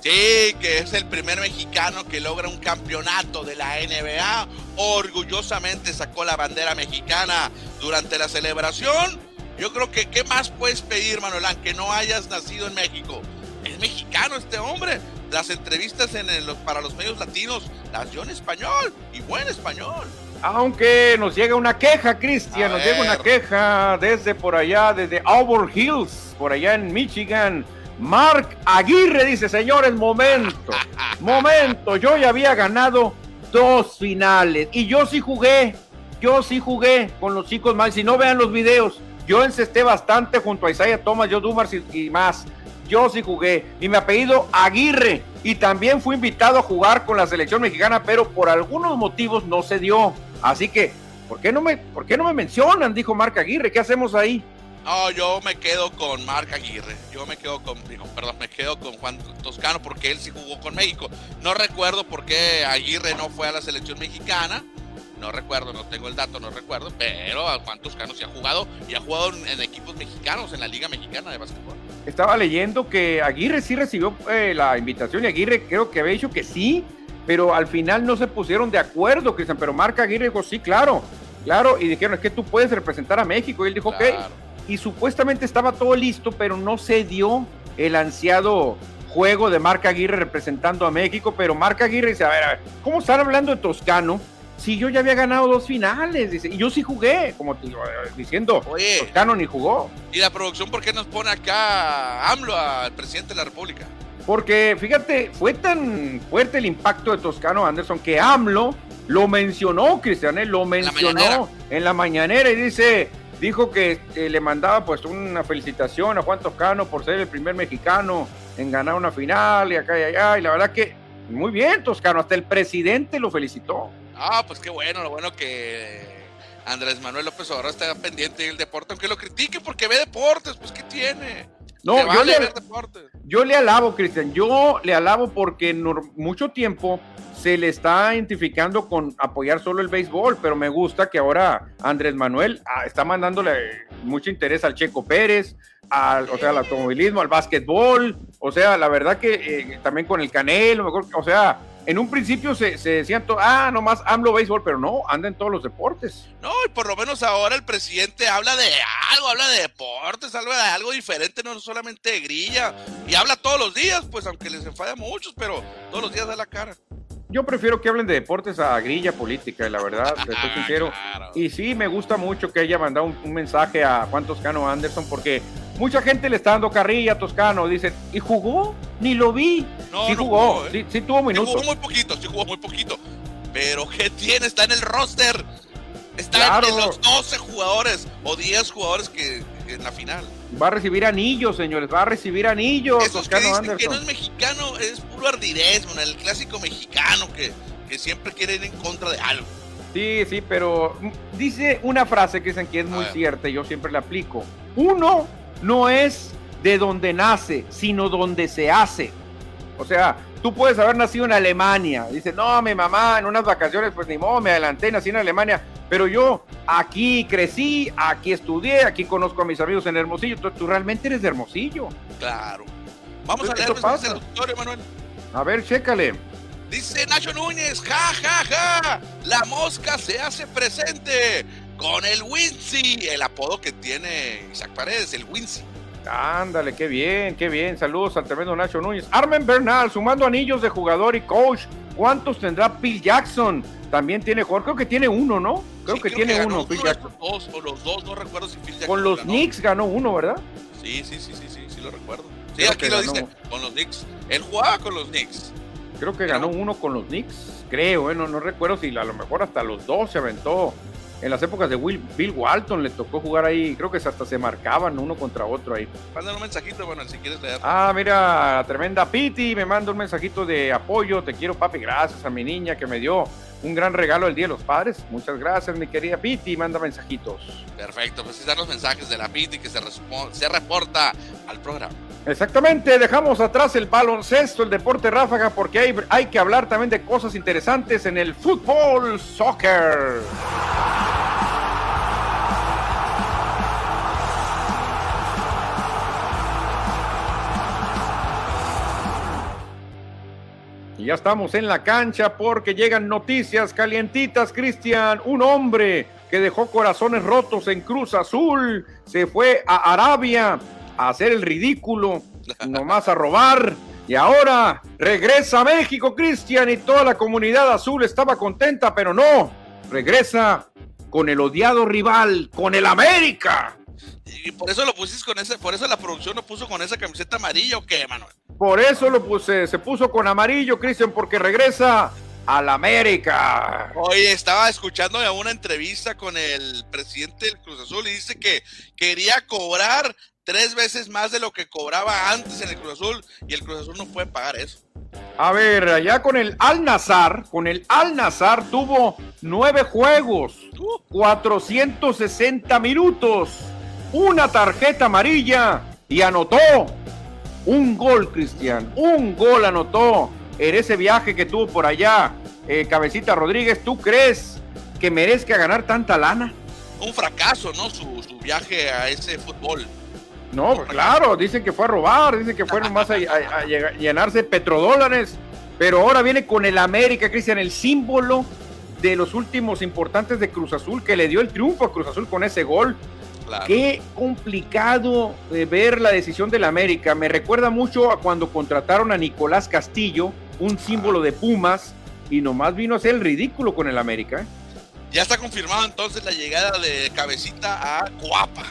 Sí, que es el primer mexicano que logra un campeonato de la NBA. Orgullosamente sacó la bandera mexicana durante la celebración. Yo creo que, ¿qué más puedes pedir, Manuelán? Que no hayas nacido en México. Es mexicano este hombre. Las entrevistas en el- para los medios latinos las dio en español y buen español. Aunque nos llega una queja, Cristian, nos llega una queja desde por allá, desde Auburn Hills, por allá en Michigan. Mark Aguirre dice, señores, momento, momento, yo ya había ganado dos finales y yo sí jugué, yo sí jugué con los chicos más, si no vean los videos, yo encesté bastante junto a Isaiah Thomas, Joe Dumars y, más. Yo sí jugué y mi apellido Aguirre y también fui invitado a jugar con la selección mexicana, pero por algunos motivos no se dio. Así que, ¿por qué no me, por qué no me mencionan? Dijo Marc Aguirre, ¿qué hacemos ahí? No, yo me quedo con Marc Aguirre. Yo me quedo con, perdón, me quedo con Juan Toscano porque él sí jugó con México. No recuerdo por qué Aguirre no fue a la selección mexicana. No recuerdo, no tengo el dato, no recuerdo. Pero a Juan Toscano sí ha jugado y ha jugado en, en equipos mexicanos, en la Liga Mexicana de Básquetbol. Estaba leyendo que Aguirre sí recibió eh, la invitación y Aguirre creo que había dicho que sí, pero al final no se pusieron de acuerdo, Cristian. Pero Marc Aguirre dijo, sí, claro, claro, y dijeron, es que tú puedes representar a México. Y él dijo, ok, Claro. y supuestamente estaba todo listo, pero no se dio el ansiado juego de Marc Aguirre representando a México, pero Marc Aguirre dice, a ver, a ver, ¿cómo están hablando de Toscano? Si yo ya había ganado dos finales, dice, y yo sí jugué, como te digo, diciendo, Oye, Toscano ni jugó. ¿y la producción por qué nos pone acá AMLO, al presidente de la República? Porque fíjate, fue tan fuerte el impacto de Toscano Anderson que AMLO lo mencionó, Cristian, ¿eh? lo mencionó en la mañanera y dice, dijo que eh, le mandaba pues una felicitación a Juan Toscano por ser el primer mexicano en ganar una final y acá y allá. Y la verdad que Muy bien, Toscano, hasta el presidente lo felicitó. Ah, pues qué bueno, lo bueno que Andrés Manuel López Obrador está pendiente del deporte, aunque lo critique porque ve deportes, pues ¿qué tiene? No, yo, le, yo le alabo, Cristian, yo le alabo porque en mucho tiempo se le está identificando con apoyar solo el béisbol, pero me gusta que ahora Andrés Manuel ah, está mandándole mucho interés al Checo Pérez, al, o sea, al automovilismo, al básquetbol, o sea, la verdad que eh, también con el Canelo, mejor, o sea, en un principio se, se decían, ah, nomás AMLO béisbol, pero no, anda en todos los deportes. No, y por lo menos ahora el presidente habla de algo, habla de deportes, habla de algo diferente, no solamente de grilla, y habla todos los días, pues aunque les enfada a muchos, pero todos los días da la cara. Yo prefiero que hablen de deportes a grilla política, la verdad, te estoy sincero. Y sí, me gusta mucho que haya mandado un, mensaje a Juan Toscano Anderson, porque mucha gente le está dando carrilla a Toscano. Dicen, ¿y jugó? Ni lo vi. No, sí jugó, ¿eh? sí, tuvo minutos. Sí jugó muy poquito, sí jugó muy poquito. Pero ¿qué tiene? Está en el roster. Está en los 12 jugadores o 10 jugadores que en la final. Va a recibir anillos, señores, va a recibir anillos. Esos que dicen que no es mexicano, es puro ardidez, el clásico mexicano que, que siempre quiere ir en contra de algo. Sí, sí, pero dice una frase que dicen que es muy cierta y yo siempre la aplico. Uno no es de donde nace, sino donde se hace. O sea, tú puedes haber nacido en Alemania. Dice, no, mi mamá en unas vacaciones, pues ni modo, me adelanté, nací en Alemania. Pero yo aquí crecí, aquí estudié, aquí conozco a mis amigos en Hermosillo. Tú, realmente eres de Hermosillo. Claro. Vamos a leer el doctor Emanuel. A ver, chécale. Dice Nacho Núñez, ja, ja, ja, la mosca se hace presente con el Wincy, el apodo que tiene Isaac Paredes, el Wincy. Ándale, qué bien, qué bien. Saludos al tremendo Nacho Núñez. Armen Bernal, sumando anillos de jugador y coach. ¿Cuántos tendrá Phil Jackson? También tiene jugador, creo que tiene uno, ¿no? Creo que tiene uno, Phil Jackson. Dos, o los dos, no recuerdo si Phil Jackson. Con los Knicks ganó uno, ¿verdad? Sí, sí, sí, sí, sí, sí lo recuerdo. Sí, aquí lo dice, con los Knicks. Él jugaba con los Knicks. Creo que ganó uno con los Knicks, creo, ¿eh? no, no recuerdo si a lo mejor hasta los dos se aventó en las épocas de Will, Bill Walton le tocó jugar ahí, creo que hasta se marcaban uno contra otro ahí. Mándale un mensajito, bueno, si quieres leer. Ah, mira, tremenda Piti, me manda un mensajito de apoyo, te quiero papi, gracias a mi niña que me dio un gran regalo el Día de los Padres. Muchas gracias, mi querida Piti, manda mensajitos. Perfecto, pues están los mensajes de la Piti que se, se reporta al programa. Exactamente, dejamos atrás el baloncesto, el deporte ráfaga, porque hay, hay que hablar también de cosas interesantes en el fútbol, soccer. Y ya estamos en la cancha porque llegan noticias calientitas, Cristian. Un hombre que dejó corazones rotos en Cruz Azul se fue a Arabia a hacer el ridículo, nomás a robar. Y ahora regresa a México, Cristian, y toda la comunidad azul estaba contenta, pero no, regresa con el odiado rival, con el América. Y por eso lo pusiste con ese, por eso la producción lo puso con esa camiseta amarilla o qué, Manuel. Por eso lo puse, se puso con amarillo, Cristian, porque regresa al América. Oye, estaba escuchando una entrevista con el presidente del Cruz Azul y dice que quería cobrar tres veces más de lo que cobraba antes en el Cruz Azul y el Cruz Azul no puede pagar eso. A ver, allá con el Al Nazar, con el Al Nazar tuvo nueve juegos, 460 minutos, una tarjeta amarilla y anotó un gol, Cristian, un gol anotó en ese viaje que tuvo por allá, eh, Cabecita Rodríguez. ¿Tú crees que merezca ganar tanta lana? Un fracaso, ¿no? Su, viaje a ese fútbol. No, claro, dicen que fue a robar, dicen que fue nomás a, a, llenarse petrodólares, pero ahora viene con el América, Cristian, el símbolo de los últimos importantes de Cruz Azul, que le dio el triunfo a Cruz Azul con ese gol. Qué complicado eh, ver la decisión del América. Me recuerda mucho a cuando contrataron a Nicolás Castillo, un símbolo de Pumas, y nomás vino a hacer el ridículo con el América. ¿eh? Ya está confirmado entonces la llegada de Cabecita a Coapa.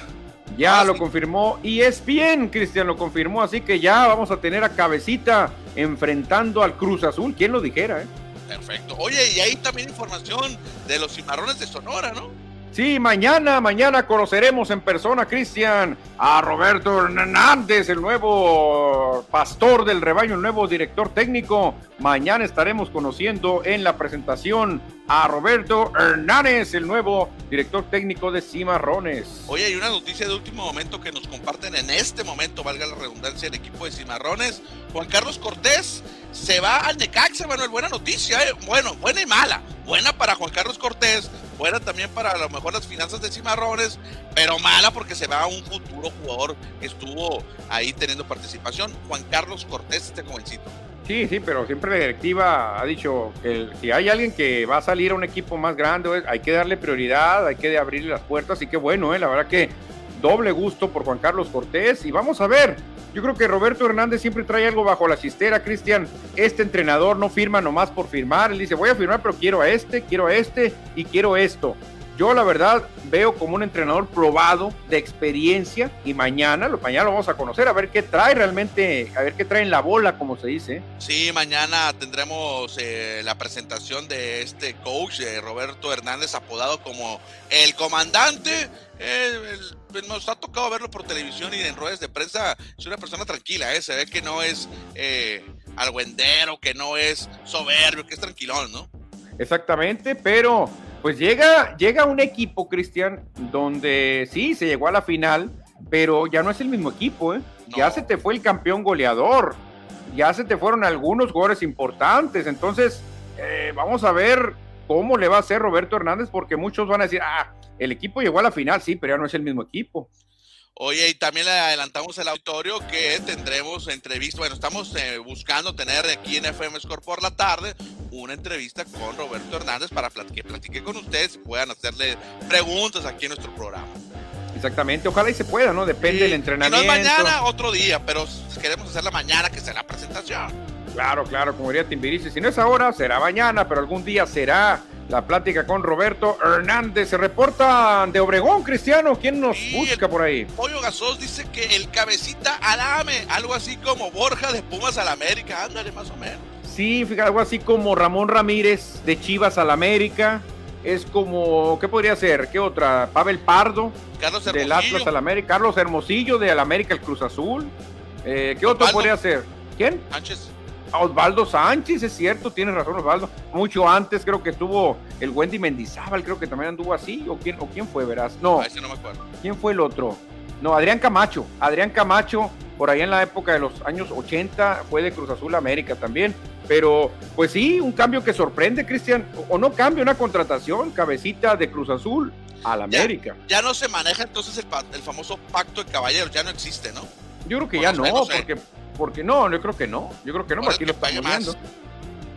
Ya lo confirmó y es bien, Cristian lo confirmó, así que ya vamos a tener a Cabecita enfrentando al Cruz Azul. ¿Quién lo dijera? Eh? Perfecto. Oye, y hay también información de los cimarrones de Sonora, ¿no? Sí, mañana, mañana conoceremos en persona, Cristian, a Roberto Hernández, el nuevo pastor del rebaño, el nuevo director técnico. Mañana estaremos conociendo en la presentación a Roberto Hernández, el nuevo director técnico de Cimarrones. Oye, hay una noticia de último momento que nos comparten en este momento, valga la redundancia, el equipo de Cimarrones. Juan Carlos Cortés se va al Necaxa, Manuel, buena noticia, ¿eh? bueno, buena y mala. Buena para Juan Carlos Cortés, buena también para a lo mejor las finanzas de Cimarrones, pero mala porque se va a un futuro jugador que estuvo ahí teniendo participación. Juan Carlos Cortés, este jovencito. Sí, sí, pero siempre la directiva ha dicho que si hay alguien que va a salir a un equipo más grande, hay que darle prioridad, hay que abrirle las puertas, y qué bueno, ¿eh? la verdad que doble gusto por Juan Carlos Cortés y vamos a ver. Yo creo que Roberto Hernández siempre trae algo bajo la chistera, Cristian. Este entrenador no firma nomás por firmar. Él dice, voy a firmar, pero quiero a este, quiero a este y quiero esto. Yo la verdad veo como un entrenador probado de experiencia y mañana, lo, mañana lo vamos a conocer, a ver qué trae realmente, a ver qué trae en la bola, como se dice. Sí, mañana tendremos eh, la presentación de este coach, eh, Roberto Hernández, apodado como el comandante. Nos ha tocado verlo por televisión y en ruedas de prensa. Es una persona tranquila, se ve que no es algüendero, que no es soberbio, que es tranquilón, ¿no? Exactamente, pero pues llega, llega un equipo, Cristian, donde sí, se llegó a la final, pero ya no es el mismo equipo, ¿eh? Ya se te fue el campeón goleador, ya se te fueron algunos jugadores importantes, entonces eh, vamos a ver cómo le va a hacer Roberto Hernández, porque muchos van a decir, ah, el equipo llegó a la final, sí, pero ya no es el mismo equipo. Oye, y también le adelantamos al auditorio que tendremos entrevista. Bueno, estamos eh, buscando tener aquí en FM Score por la tarde una entrevista con Roberto Hernández para que platique con ustedes y puedan hacerle preguntas aquí en nuestro programa. Exactamente, ojalá y se pueda, ¿no? Depende del entrenamiento. no es mañana, otro día, pero queremos hacerla mañana, que sea la presentación. Claro, claro, como diría Timbiriche, si no es ahora, será mañana, pero algún día será la plática con Roberto Hernández. Se reporta de Obregón, Cristiano. ¿Quién nos busca por ahí? Pollo Gasos dice que el cabecita alame, algo así como Borja de Pumas al América. Ándale, más o menos. Sí, fíjate, algo así como Ramón Ramírez de Chivas al América. Es como, ¿qué podría ser? ¿Qué otra? Pavel Pardo Carlos del Atlas al América. Carlos Hermosillo de al América, el Cruz Azul. Eh, ¿Qué otro podría ser? ¿Quién? Sánchez. Osvaldo Sánchez, es cierto, tienes razón Osvaldo. Mucho antes creo que estuvo el Wendy Mendizábal, creo que también anduvo así. ¿O quién, o quién fue, verás? No. ese no me acuerdo. ¿Quién fue el otro? No, Adrián Camacho. Adrián Camacho, por ahí en la época de los años 80, fue de Cruz Azul América también. Pero, pues sí, un cambio que sorprende, Cristian. O no cambio, una contratación, cabecita de Cruz Azul al América. Ya, no se maneja entonces el, el famoso pacto de caballeros, ya no existe, ¿no? Yo creo que ya no, porque porque no, yo creo que no. Yo creo que no, porque aquí lo viendo.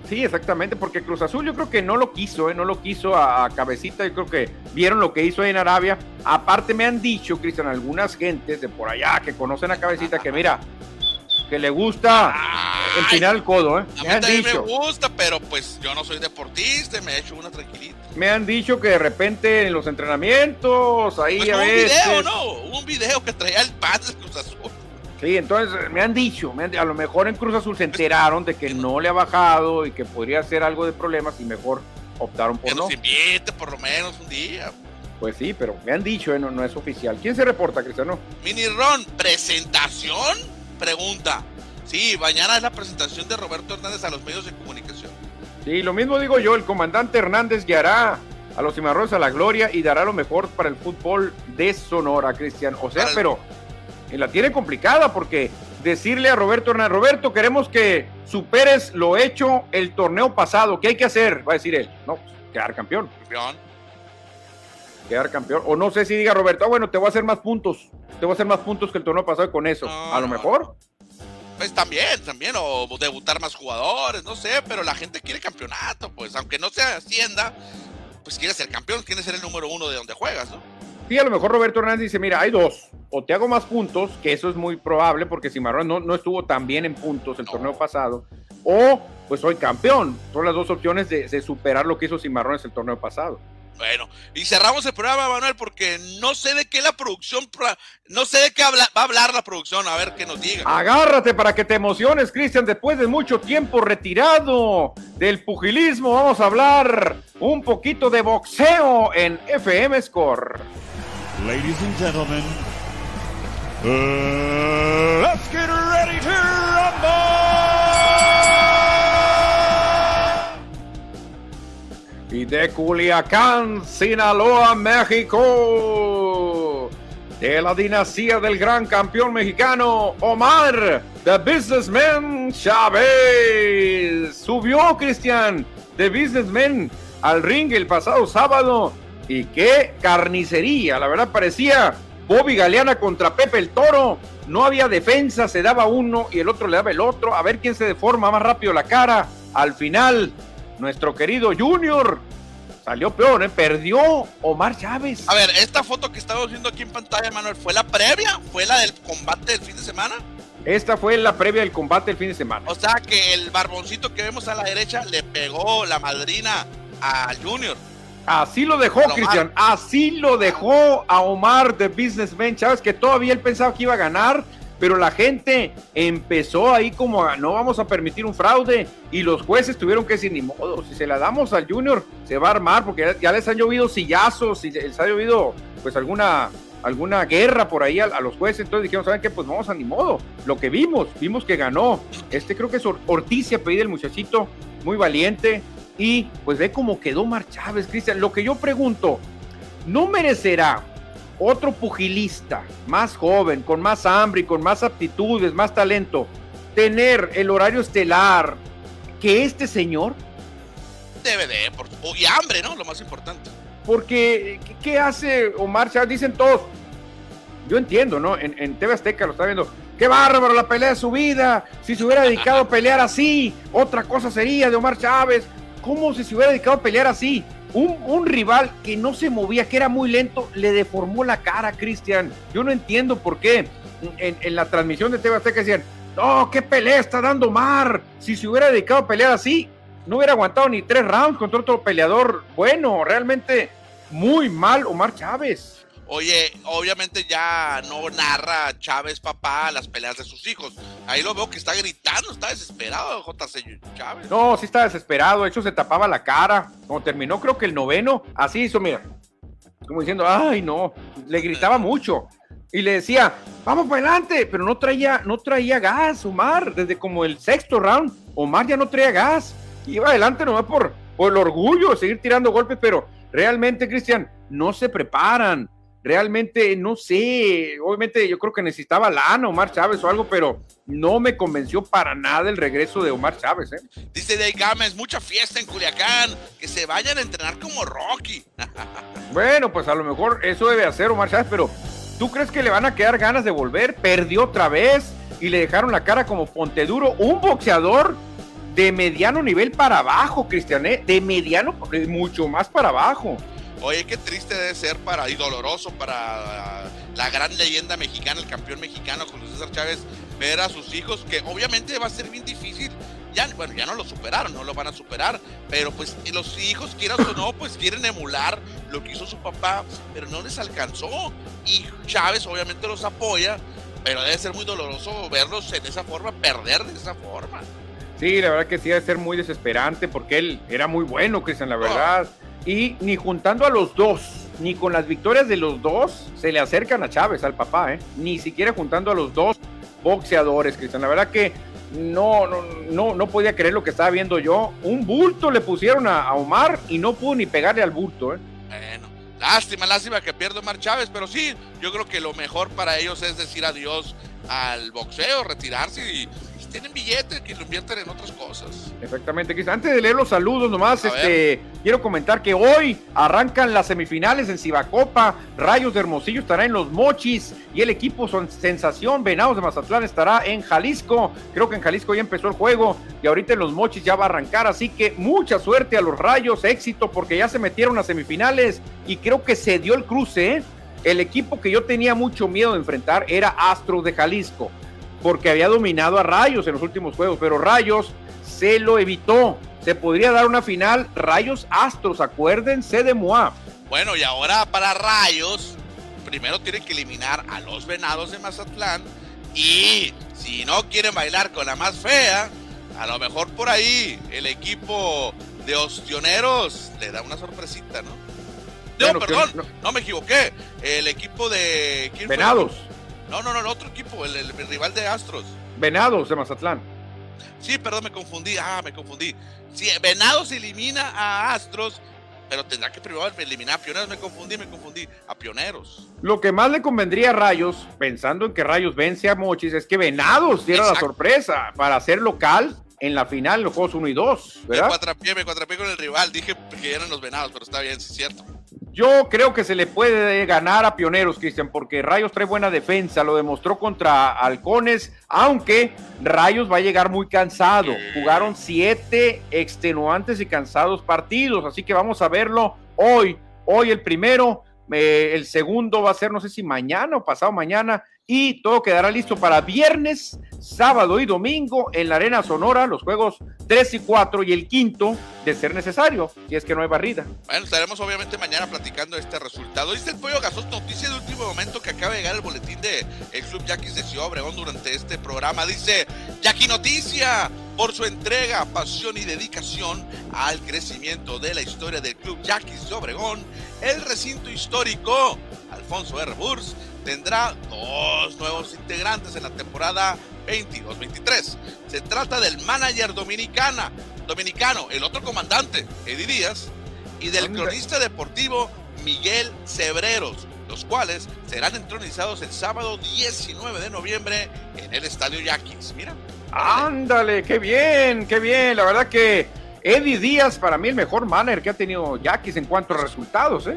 Sí, exactamente, porque Cruz Azul yo creo que no lo quiso, ¿eh? no lo quiso a, Cabecita, yo creo que vieron lo que hizo ahí en Arabia. Aparte me han dicho, Cristian, algunas gentes de por allá que conocen a Cabecita que mira, que le gusta empinar el codo, ¿eh? me han dicho. me gusta, pero pues yo no soy deportista y me he hecho una tranquilita. Me han dicho que de repente en los entrenamientos, ahí pues a veces... un video, ¿no? un video que traía el pan de Cruz Azul. Sí, entonces me han dicho, a lo mejor en Cruz Azul se enteraron de que no le ha bajado y que podría ser algo de problemas y mejor optaron por que no. Nos invite por lo menos un día. Pues sí, pero me han dicho, eh, no, no es oficial. ¿Quién se reporta, Cristiano? Mini Ron, ¿presentación? Pregunta. Sí, mañana es la presentación de Roberto Hernández a los medios de comunicación. Sí, lo mismo digo yo, el comandante Hernández guiará a los cimarrones a la gloria y dará lo mejor para el fútbol de Sonora, Cristian. O sea, pero y la tiene complicada porque decirle a Roberto Hernández, Roberto, queremos que superes lo hecho el torneo pasado, ¿qué hay que hacer? Va a decir él, no, pues, quedar campeón. Campeón. Quedar campeón. O no sé si diga Roberto, ah, bueno, te voy a hacer más puntos, te voy a hacer más puntos que el torneo pasado con eso. a lo mejor. Pues también, también, o debutar más jugadores, no sé, pero la gente quiere campeonato, pues, aunque no sea Hacienda, pues quiere ser campeón, quiere ser el número uno de donde juegas, ¿no? Sí, a lo mejor Roberto Hernández dice, mira, hay dos, o te hago más puntos, que eso es muy probable porque Cimarrón no, no estuvo tan bien en puntos el torneo pasado, o pues soy campeón. Son las dos opciones de, superar lo que hizo Cimarrones el torneo pasado. Bueno, y cerramos el programa, Manuel, porque no sé de qué la producción, no sé de qué va a hablar la producción, a ver qué nos diga. Agárrate para que te emociones, Cristian, después de mucho tiempo retirado del pugilismo, vamos a hablar un poquito de boxeo en FM Score. Ladies and gentlemen, uh, let's get ready to rumble! y de Culiacán, Sinaloa, México. De la dinastía del gran campeón mexicano Omar, The Businessman Chávez. Subió Cristian, The Businessman, al ring el pasado sábado. Y qué carnicería, la verdad parecía Bobby Galeana contra Pepe el Toro. No había defensa, se daba uno y el otro le daba el otro. A ver quién se deforma más rápido la cara. Al final, nuestro querido Junior salió peor, ¿eh? perdió Omar Chávez. A ver, esta foto que estamos viendo aquí en pantalla, Manuel, ¿fue la previa? ¿Fue la del combate del fin de semana? Esta fue la previa del combate del fin de semana. O sea que el barboncito que vemos a la derecha le pegó la madrina a Junior. Así lo dejó, Cristian. Así lo dejó a Omar de Businessman Chávez, que todavía él pensaba que iba a ganar pero la gente empezó ahí como a, no vamos a permitir un fraude y los jueces tuvieron que decir ni modo, si se la damos al Junior se va a armar porque ya, les han llovido sillazos y les ha llovido pues alguna alguna guerra por ahí a, los jueces, entonces dijeron, ¿saben qué? Pues vamos a ni modo, lo que vimos, vimos que ganó, este creo que es Ortiz pedido el muchachito, muy valiente, y pues ve cómo quedó Mar Chávez, Cristian, lo que yo pregunto, ¿no merecerá otro pugilista más joven, con más hambre y con más aptitudes, más talento, tener el horario estelar que este señor? Debe de, por, y hambre, ¿no? Lo más importante. Porque, ¿qué hace Omar Chávez? Dicen todos, yo entiendo, ¿no? En, en TV Azteca lo está viendo, qué bárbaro la pelea de su vida, si se hubiera dedicado a pelear así, otra cosa sería de Omar Chávez, ¿cómo si se hubiera dedicado a pelear así? Un, rival que no se movía, que era muy lento, le deformó la cara Cristian. Yo no entiendo por qué. En, la transmisión de TV Azteca decían, no, qué pelea está dando Mar. Si se hubiera dedicado a pelear así, no hubiera aguantado ni tres rounds contra otro peleador. Bueno, realmente muy mal Omar Chávez. Oye, obviamente ya no narra Chávez papá las peleas de sus hijos. Ahí lo veo que está gritando, está desesperado JC Chávez. No, sí está desesperado, de hecho se tapaba la cara. Como terminó creo que el noveno, así hizo, mira. Como diciendo, ay no, le gritaba mucho. Y le decía, vamos para adelante, pero no traía, no traía gas, Omar. Desde como el sexto round, Omar ya no traía gas. Iba adelante nomás por, por el orgullo de seguir tirando golpes, pero realmente, Cristian, no se preparan realmente no sé, obviamente yo creo que necesitaba lana Omar Chávez o algo, pero no me convenció para nada el regreso de Omar Chávez. ¿eh? Dice Dave Gámez, mucha fiesta en Culiacán, que se vayan a entrenar como Rocky. bueno, pues a lo mejor eso debe hacer Omar Chávez, pero ¿tú crees que le van a quedar ganas de volver? Perdió otra vez y le dejaron la cara como Ponteduro, un boxeador de mediano nivel para abajo, Cristiané, ¿eh? de mediano, mucho más para abajo. Oye, qué triste debe ser para y doloroso para la gran leyenda mexicana, el campeón mexicano Julio César Chávez, ver a sus hijos, que obviamente va a ser bien difícil. Ya, bueno, ya no lo superaron, no lo van a superar, pero pues los hijos, quieras o no, pues quieren emular lo que hizo su papá, pero no les alcanzó. Y Chávez obviamente los apoya, pero debe ser muy doloroso verlos en esa forma, perder de esa forma. Sí, la verdad que sí debe ser muy desesperante porque él era muy bueno, Cristian, la verdad. Y ni juntando a los dos, ni con las victorias de los dos, se le acercan a Chávez, al papá, ¿eh? Ni siquiera juntando a los dos boxeadores, Cristian. La verdad que no, no, no, no podía creer lo que estaba viendo yo. Un bulto le pusieron a, Omar y no pudo ni pegarle al bulto, ¿eh? Bueno, lástima, lástima que pierde Omar Chávez, pero sí, yo creo que lo mejor para ellos es decir adiós al boxeo, retirarse y tienen billetes que lo invierten en otras cosas. Exactamente, Antes de leer los saludos, nomás este, quiero comentar que hoy arrancan las semifinales en Cibacopa. Rayos de Hermosillo estará en los Mochis y el equipo son sensación. Venados de Mazatlán estará en Jalisco. Creo que en Jalisco ya empezó el juego y ahorita en los Mochis ya va a arrancar. Así que mucha suerte a los Rayos, éxito porque ya se metieron a semifinales y creo que se dio el cruce. ¿eh? El equipo que yo tenía mucho miedo de enfrentar era Astros de Jalisco porque había dominado a Rayos en los últimos juegos, pero Rayos se lo evitó se podría dar una final Rayos Astros, acuérdense de Moa. Bueno, y ahora para Rayos, primero tienen que eliminar a los Venados de Mazatlán y si no quieren bailar con la más fea, a lo mejor por ahí el equipo de Ostioneros le da una sorpresita, ¿no? No, perdón, no. me equivoqué. El equipo de. Venados. No, no, no, el otro equipo, el, rival de Astros. Venados de Mazatlán. Sí, perdón, me confundí. Ah, me confundí. Sí, Venados elimina a Astros, pero tendrá que primero eliminar a Pioneros. Me confundí, me confundí. A Pioneros. Lo que más le convendría a Rayos, pensando en que Rayos vence a Mochis, es que Venados diera la sorpresa para ser local en la final, los juegos 1 y 2. Me cuatrapié, me cuatrapié con el rival. Dije que eran los Venados, pero está bien, sí es cierto. Yo creo que se le puede ganar a Pioneros, Cristian, porque Rayos trae buena defensa, lo demostró contra Halcones, aunque Rayos va a llegar muy cansado. Jugaron siete extenuantes y cansados partidos, así que vamos a verlo hoy. Hoy el primero, eh, el segundo va a ser, no sé si mañana o pasado mañana, y todo quedará listo para viernes, sábado y domingo en la Arena Sonora, los juegos 3 y 4 y el quinto de ser necesario, si es que no hay barrida. Bueno, estaremos obviamente mañana platicando este resultado. Dice el Pollo Gasos, noticia de último momento que acaba de llegar el boletín de el Club Yaquis de Ciudad Obregón durante este programa. Dice, Jackie Noticia, por su entrega, pasión y dedicación al crecimiento de la historia del Club Yaquis de Obregón, el recinto histórico Alfonso R. Burs tendrá dos nuevos integrantes en la temporada 22-23. Se trata del manager dominicana, dominicano, el otro comandante, Eddie Díaz, y del cronista deportivo Miguel Cebreros, los cuales serán entronizados el sábado 19 de noviembre en el Estadio Yaquis. Mira. Ándale, qué bien, qué bien. La verdad que Eddie Díaz, para mí, el mejor manager que ha tenido Yaquis en cuanto a resultados, ¿eh?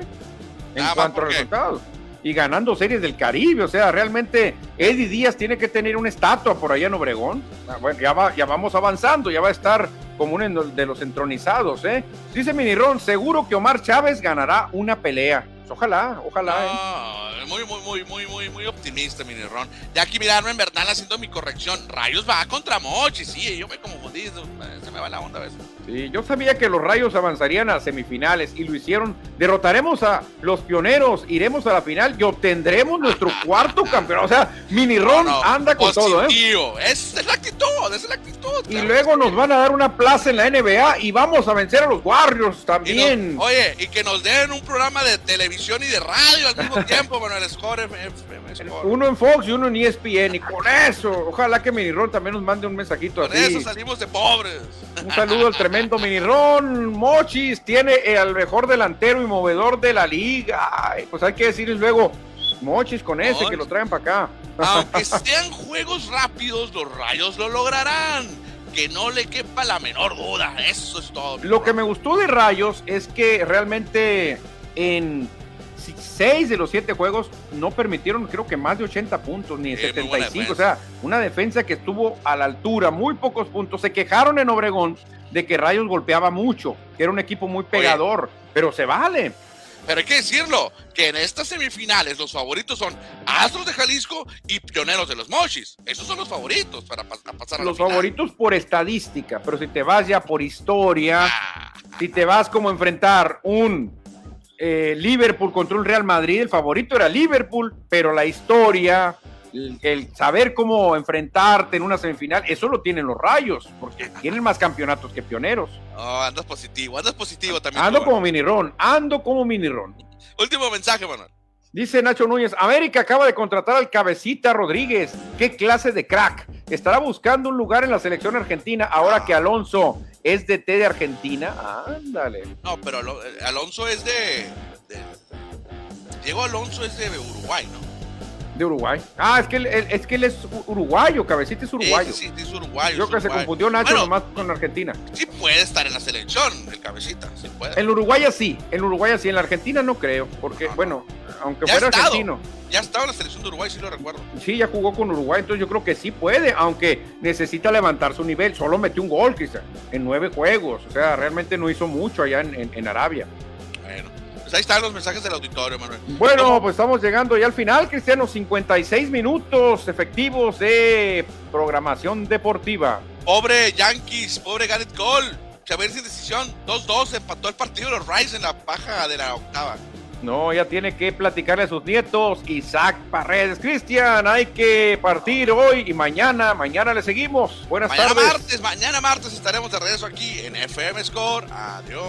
En ah, cuanto a resultados y ganando series del Caribe. O sea, realmente Eddie Díaz tiene que tener una estatua por allá en Obregón. Ah, bueno, ya, va, ya vamos avanzando, ya va a estar como uno de los entronizados. ¿eh? Dice Minirón, seguro que Omar Chávez ganará una pelea. Ojalá, ojalá. ¿eh? Muy, muy, muy, muy, muy, muy optimista, Minirón. Ya aquí mirarme en Bernal haciendo mi corrección. Rayos va contra Mochi, sí, yo me confundí, se me va la onda a veces. Sí, yo sabía que los Rayos avanzarían a semifinales y lo hicieron. Derrotaremos a los pioneros, iremos a la final y obtendremos nuestro cuarto campeón. O sea, Mini Ron anda con todo, ¿eh? Esa es la actitud, esa es la actitud. Y luego nos van a dar una plaza en la NBA y vamos a vencer a los Warriors también. oye, y que nos den un programa de televisión y de radio al mismo tiempo, bueno, el score, Uno en Fox y uno en ESPN. Y con eso, ojalá que Mini Ron también nos mande un mensajito con eso salimos de pobres. Un saludo al tremendo minirón. Mochis tiene el mejor delantero y movedor de la liga. pues hay que decirles luego, Mochis con ese, que lo traen para acá. Aunque sean juegos rápidos, los rayos lo lograrán. Que no le quepa la menor duda. Eso es todo. Lo que me gustó de Rayos es que realmente en seis de los siete juegos no permitieron, creo que más de 80 puntos, ni 75. O sea, una defensa que estuvo a la altura, muy pocos puntos. Se quejaron en Obregón de que Rayos golpeaba mucho, que era un equipo muy pegador, pero se vale. Pero hay que decirlo, que en estas semifinales los favoritos son Astros de Jalisco y Pioneros de los Mochis. Esos son los favoritos para pasar a Los favoritos por estadística, pero si te vas ya por historia, ah. si te vas como enfrentar un eh, Liverpool contra un Real Madrid, el favorito era Liverpool, pero la historia, el, saber cómo enfrentarte en una semifinal, eso lo tienen los rayos, porque tienen más campeonatos que pioneros. Oh, andas positivo, andas positivo también. Ando como mini ron, ando como mini ron. Último mensaje, Manuel. Dice Nacho Núñez, América acaba de contratar al cabecita Rodríguez. ¿Qué clase de crack? Estará buscando un lugar en la selección argentina ahora que Alonso es de T de Argentina. Ándale. No, pero Alonso es de, Diego Alonso es de Uruguay, ¿no? De Uruguay. Ah, es que él, es que él es uruguayo, cabecita es uruguayo. Sí, sí, es uruguayo. Yo creo que se confundió Nacho nomás con Argentina. Sí puede estar en la selección, el cabecita, sí puede. En Uruguay sí, en Uruguay sí, en la Argentina no creo, porque, bueno, aunque fuera argentino. Ya estaba en la selección de Uruguay, sí lo recuerdo. Sí, ya jugó con Uruguay, entonces yo creo que sí puede, aunque necesita levantar su nivel. Solo metió un gol, quizá, en nueve juegos. O sea, realmente no hizo mucho allá en Arabia. Pues ahí están los mensajes del auditorio, Manuel. Bueno, pues estamos llegando ya al final, Cristiano. 56 minutos efectivos de programación deportiva. Pobre Yankees, pobre Garrett Cole. Ir sin decisión. 2-2, empató el partido los Rice en la paja de la octava. No, ya tiene que platicarle a sus nietos. Isaac Paredes. Cristian, hay que partir hoy y mañana. Mañana le seguimos. Buenas mañana tardes. martes, mañana martes estaremos de regreso aquí en FM Score. Adiós.